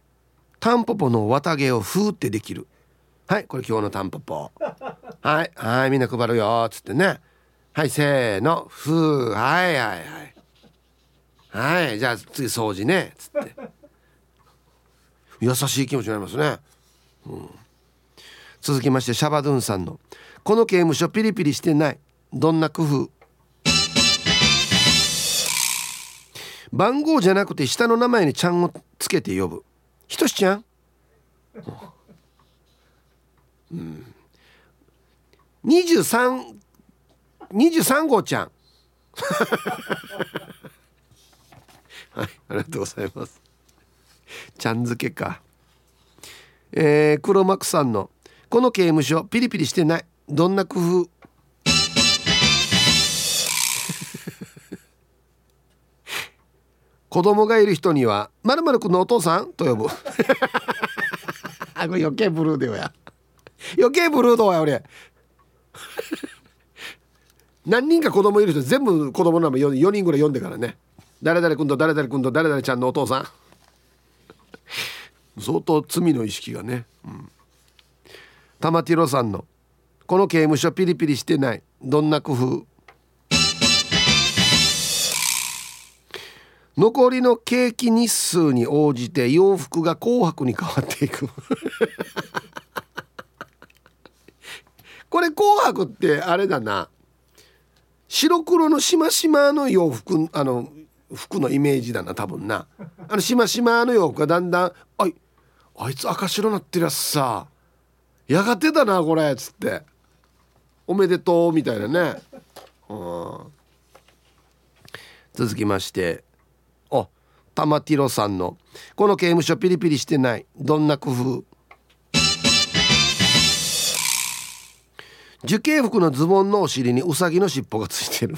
Speaker 1: タンポポの綿毛をふーってできる。はいこれ今日のタンポポ。はいはいみんな配るよっつってね。はいせーの。ふーはいはいはい。はいじゃあ次掃除ねっつって。優しい気持ちになりますね、うん、続きましてシャバドゥンさんの「この刑務所ピリピリしてない。どんな工夫」番号じゃなくて下の名前にちゃんをつけて呼ぶ。ひとしちゃん、うん、23 23号ちゃん。はいありがとうございます。ちゃん付けか。えー、黒幕さんの「この刑務所ピリピリしてない。どんな工夫? *laughs*」子供がいる人には「まるまるくんのお父さん?」と呼ぶ。あこれ余計ブルーでよや。余計ブルーだわ俺。何人か子供いる人全部子供の名前 4, 4人ぐらい読んでからね。誰々君と誰々君と誰々ちゃんのお父さん相当罪の意識がね、うん、玉ティロさんの「この刑務所ピリピリしてない。どんな工夫」残りのケーキ日数に応じて洋服が紅白に変わっていく。*laughs* これ紅白ってあれだな。白黒のしましまの洋服あの服のイメージだな多分な。*laughs* あのしましまの洋服がだんだん「あいあいつ赤白なってるやつさやがてだなこれ」っつって「おめでとう」みたいなね、うん、続きまして。お玉ティロさんの「この刑務所ピリピリしてないどんな工夫」受刑服のズボンのお尻にウサギの尻尾がついてる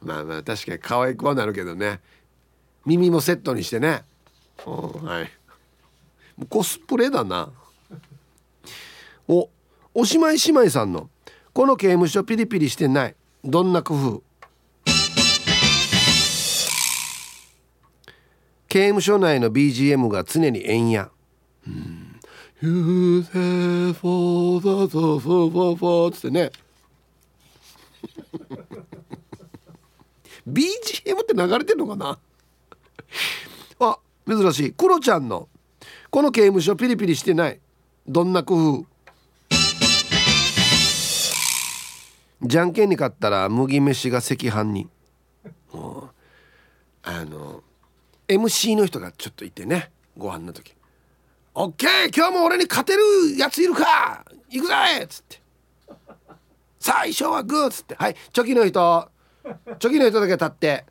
Speaker 1: まあまあ確かに可愛くはなるけどね。耳もセットにしてね。うんはい。コスプレだな。おおしまい姉妹さんの「この刑務所ピリピリしてない。どんな工夫」刑務所内の BGM が常に円や。うん「You say for the for for for」つってね。BGM って流れてんのかな？*laughs* あ珍しい。クロちゃんの「この刑務所ピリピリしてない。どんな工夫」じゃんけんに勝ったら麦飯が赤飯に。あの MC の人がちょっといてね。ご飯の時「オッケー！今日も俺に勝てるやついるか！行くぜ!」っつって「最初はグー」っつって「はい。チョキの人。チョキの人だけ立って。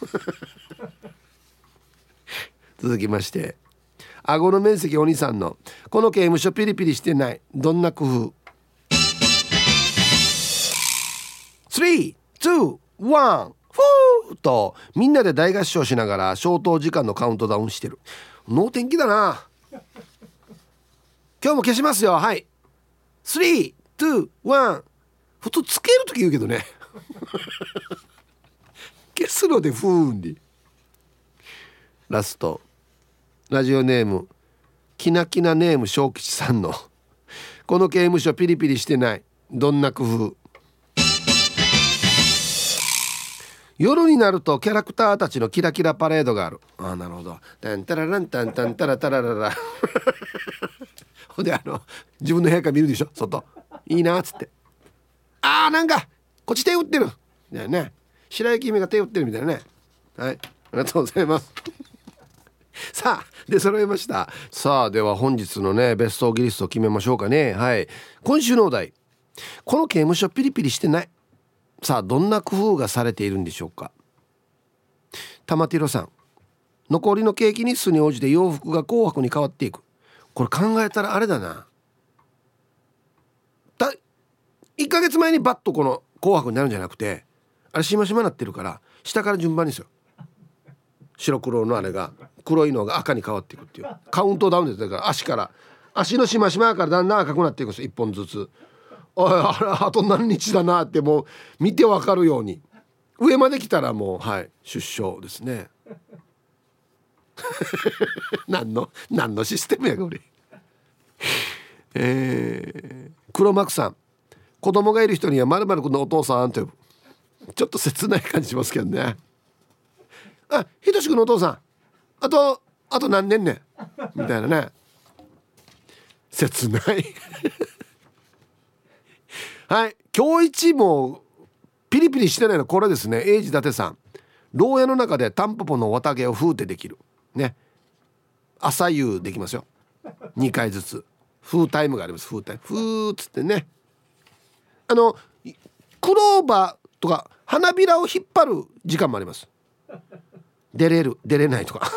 Speaker 1: *laughs* 続きまして。顎の面積お兄さんの。この刑務所ピリピリしてない。どんな工夫？321フーとみんなで大合唱しながら消灯時間のカウントダウンしてる。能天気だな。今日も消しますよ。はい。321普通つける時言うけどね *laughs* 消すので不運に。ラスト。ラジオネーム。きなきなネーム小吉さんの。この刑務所ピリピリしてない。どんな工夫。夜になるとキャラクターたちのキラキラパレードがある。ああなるほど。タンタラランタンタンタラタラララ。ほんであの自分の部屋から見るでしょ？外。いいなっつって。あーなんかこっち手打ってる。みたいなね。白雪姫が手打ってるみたいなね。はい。ありがとうございます。*laughs* さあで揃いました。さあでは本日のねベストギリストを決めましょうかね。はい。今週のお題。この刑務所ピリピリしてない。さあどんな工夫がされているんでしょうか。玉ティロさん。残りのケーキ日数に応じて洋服が紅白に変わっていく。これ考えたらあれだな。だ1ヶ月前にバッとこの紅白になるんじゃなくてあれしましまなってるから下から順番にですよ。白黒のあれが黒いのが赤に変わっていくっていう。カウントダウンですだから足から。足のしましまからだんだん赤くなっていくんです1本ずつ。おいあれあと何日だなってもう見てわかるように。上まで来たらもうはい出生ですね。*laughs* 何の何のシステムやこれ。えー、黒幕さん。子供がいる人にはまるくんのお父さんと呼ぶちょっと切ない感じしますけどね。あひとしくんのお父さん。あとあと何年ね？みたいなね。切ない。*laughs* はい。今日一もピリピリしてないのこれですね。英治伊達さん。牢屋の中でタンポポの綿毛を封ってできる。ね。朝夕できますよ。2回ずつ。フータイムがあります。フータイム。フーっつってね。あのクローバーとか花びらを引っ張る時間もあります。出れる出れないとか。*laughs*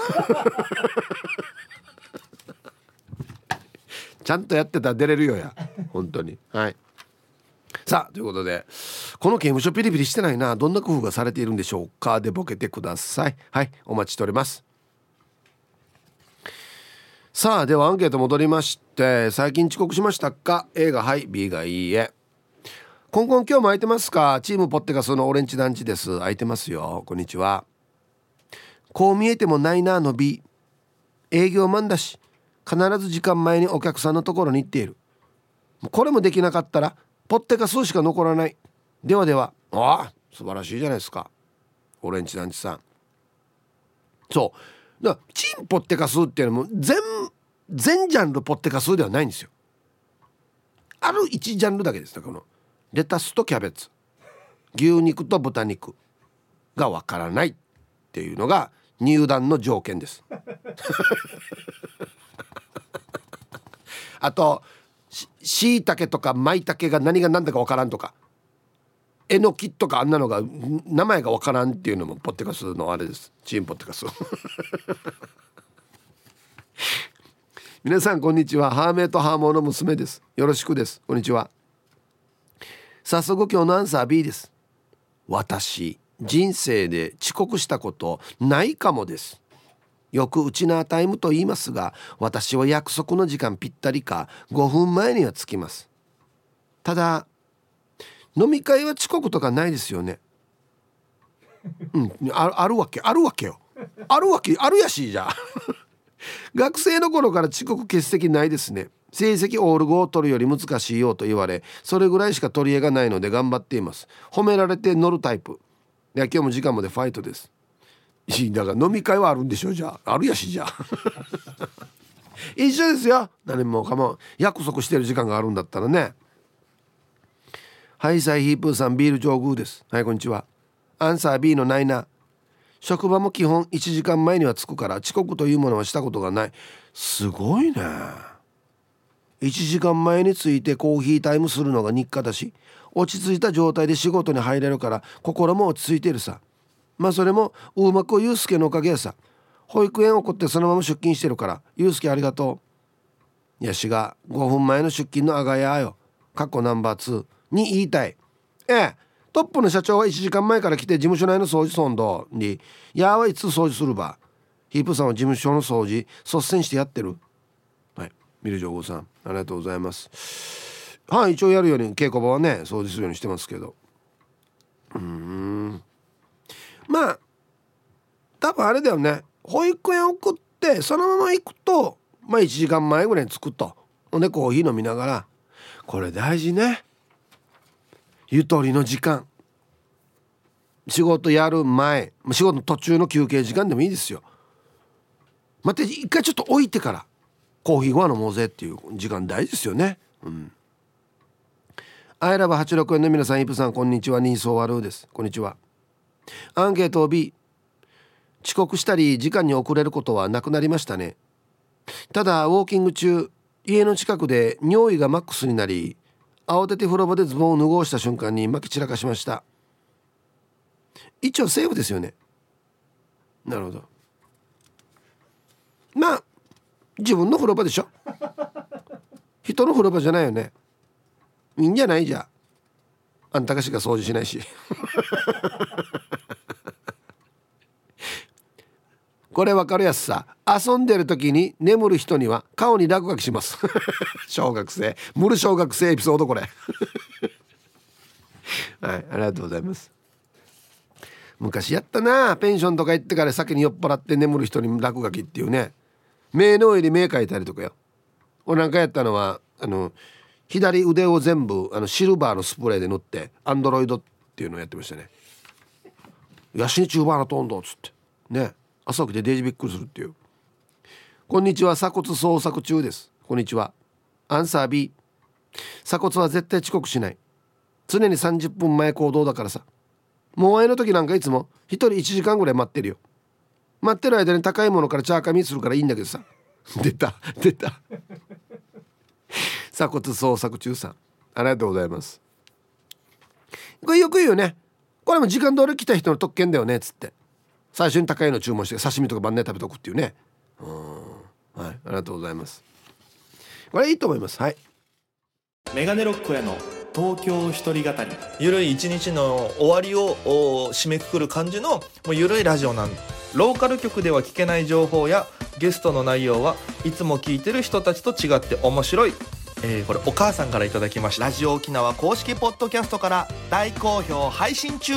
Speaker 1: ちゃんとやってたら出れるよや本当に。はい。さあということでこの刑務所ピリピリしてないなどんな工夫がされているんでしょうか？でボケてください。はいお待ちしております。さあではアンケート戻りまして最近遅刻しましたか？A がはい B がいいえ。コンコン今日も空いてますか？チームポッテガスのオレンジ団地です。空いてますよ。こんにちは。こう見えてもないなの B 営業マンだし必ず時間前にお客さんのところに行っている。これもできなかったらポッテガスしか残らない。ではでは。ああ素晴らしいじゃないですか。オレンジ団地さん。そう。だチンポッテカスっていうのも全全ジャンルポッテカスではないんですよ。ある一ジャンルだけですねこの。レタスとキャベツ。牛肉と豚肉。がわからない。っていうのが入団の条件です。*laughs* あとしいたけとかまいたけが何が何だかわからんとか。えのきとかあんなのが名前がわからんっていうのもポッテカスのあれです。チームポッテカス *laughs* 皆さんこんにちは。ハーメイとハーモンの娘です。よろしくです。こんにちは。早速今日のアンサー B です。私人生で遅刻したことないかもです。よくウチナータイムと言いますが私は約束の時間ぴったりか5分前には着きます。ただ飲み会は遅刻とかないですよね。うんああるわけあるわけよ。あるわけあるやしじゃあ。学生の頃から遅刻欠席ないですね。成績オール5を取るより難しいよと言われそれぐらいしか取り柄がないので頑張っています。褒められて乗るタイプ。いや今日も時間までファイトです。だから飲み会はあるんでしょじゃああるやしじゃあ。*laughs* 一緒ですよ。何もかも。約束してる時間があるんだったらね。はいサイヒープーさんビール上宮です。はいこんにちは。アンサー B のないな職場も基本1時間前には着くから遅刻というものはしたことがない。すごいね。1時間前に着いてコーヒータイムするのが日課だし落ち着いた状態で仕事に入れるから心も落ち着いてるさ。まあそれもうまくゆうすけのおかげやさ。保育園送ってそのまま出勤してるからゆうすけありがとう。やしが5分前の出勤のあがやよ。過去ナンバー2に言いたい。ええ。トップの社長は1時間前から来て事務所内の掃除ソンドに「やはいつ掃除するば」ヒープさんは事務所の掃除率先してやってる。はい。ミルジョーゴさんありがとうございます。はい一応やるように稽古場はね掃除するようにしてますけど。うん。まあ多分あれだよね。保育園送ってそのまま行くとまあ1時間前ぐらいに着くと。ほんでコーヒー飲みながら。これ大事ね。ゆとりの時間。仕事やる前仕事の途中の休憩時間でもいいですよ。待って一回ちょっと置いてからコーヒーご飯飲もうぜっていう時間大事ですよね。うん。アイラブ86円の皆さんイプさんこんにちは。ニーソーワルーです。こんにちは。アンケート B 遅刻したり時間に遅れることはなくなりましたね。ただウォーキング中家の近くで尿意がマックスになり慌てて風呂場でズボンを脱ごうした瞬間に巻き散らかしました。一応セーフですよね。なるほど。まあ自分の風呂場でしょ。人の風呂場じゃないよね。いいんじゃない？じゃあ。んたがしか掃除しないし。これわかるやつさ。遊んでる時に眠る人には顔に落書きします。*laughs* 小学生。無る小学生エピソードこれ。*laughs* はいありがとうございます。昔やったな。ペンションとか行ってから先に酔っ払って眠る人に落書きっていうね。目の上に目描いたりとかよ。俺なんかやったのはあの左腕を全部あのシルバーのスプレーで塗ってアンドロイドっていうのをやってましたね「ヤシニチューバーのトンド」っつって。ね。朝起きてデージびっくりするっていう。こんにちは鎖骨捜索中です。こんにちは。アンサー B 鎖骨は絶対遅刻しない。常に30分前行動だからさ。もう前の時なんかいつも1人1時間ぐらい待ってるよ。待ってる間に高いものからチャーカミするからいいんだけどさ。出た出た。*laughs* 鎖骨捜索中さん。ありがとうございます。これよく言うよね。これも時間通り来た人の特権だよねっつって。最初に高いの注文して刺身とか晩年食べとくっていうね。うん。はい。ありがとうございます。これいいと思います。はい。
Speaker 3: メガネロックへの東京一人語り。
Speaker 4: ゆるい一日の終わりを締めくくる感じのもうゆるいラジオなんローカル局では聞けない情報やゲストの内容はいつも聞いてる人たちと違って面白い。えーこれお母さんからいただきました。ラジオ沖縄公式ポッドキャストから大好評配信中。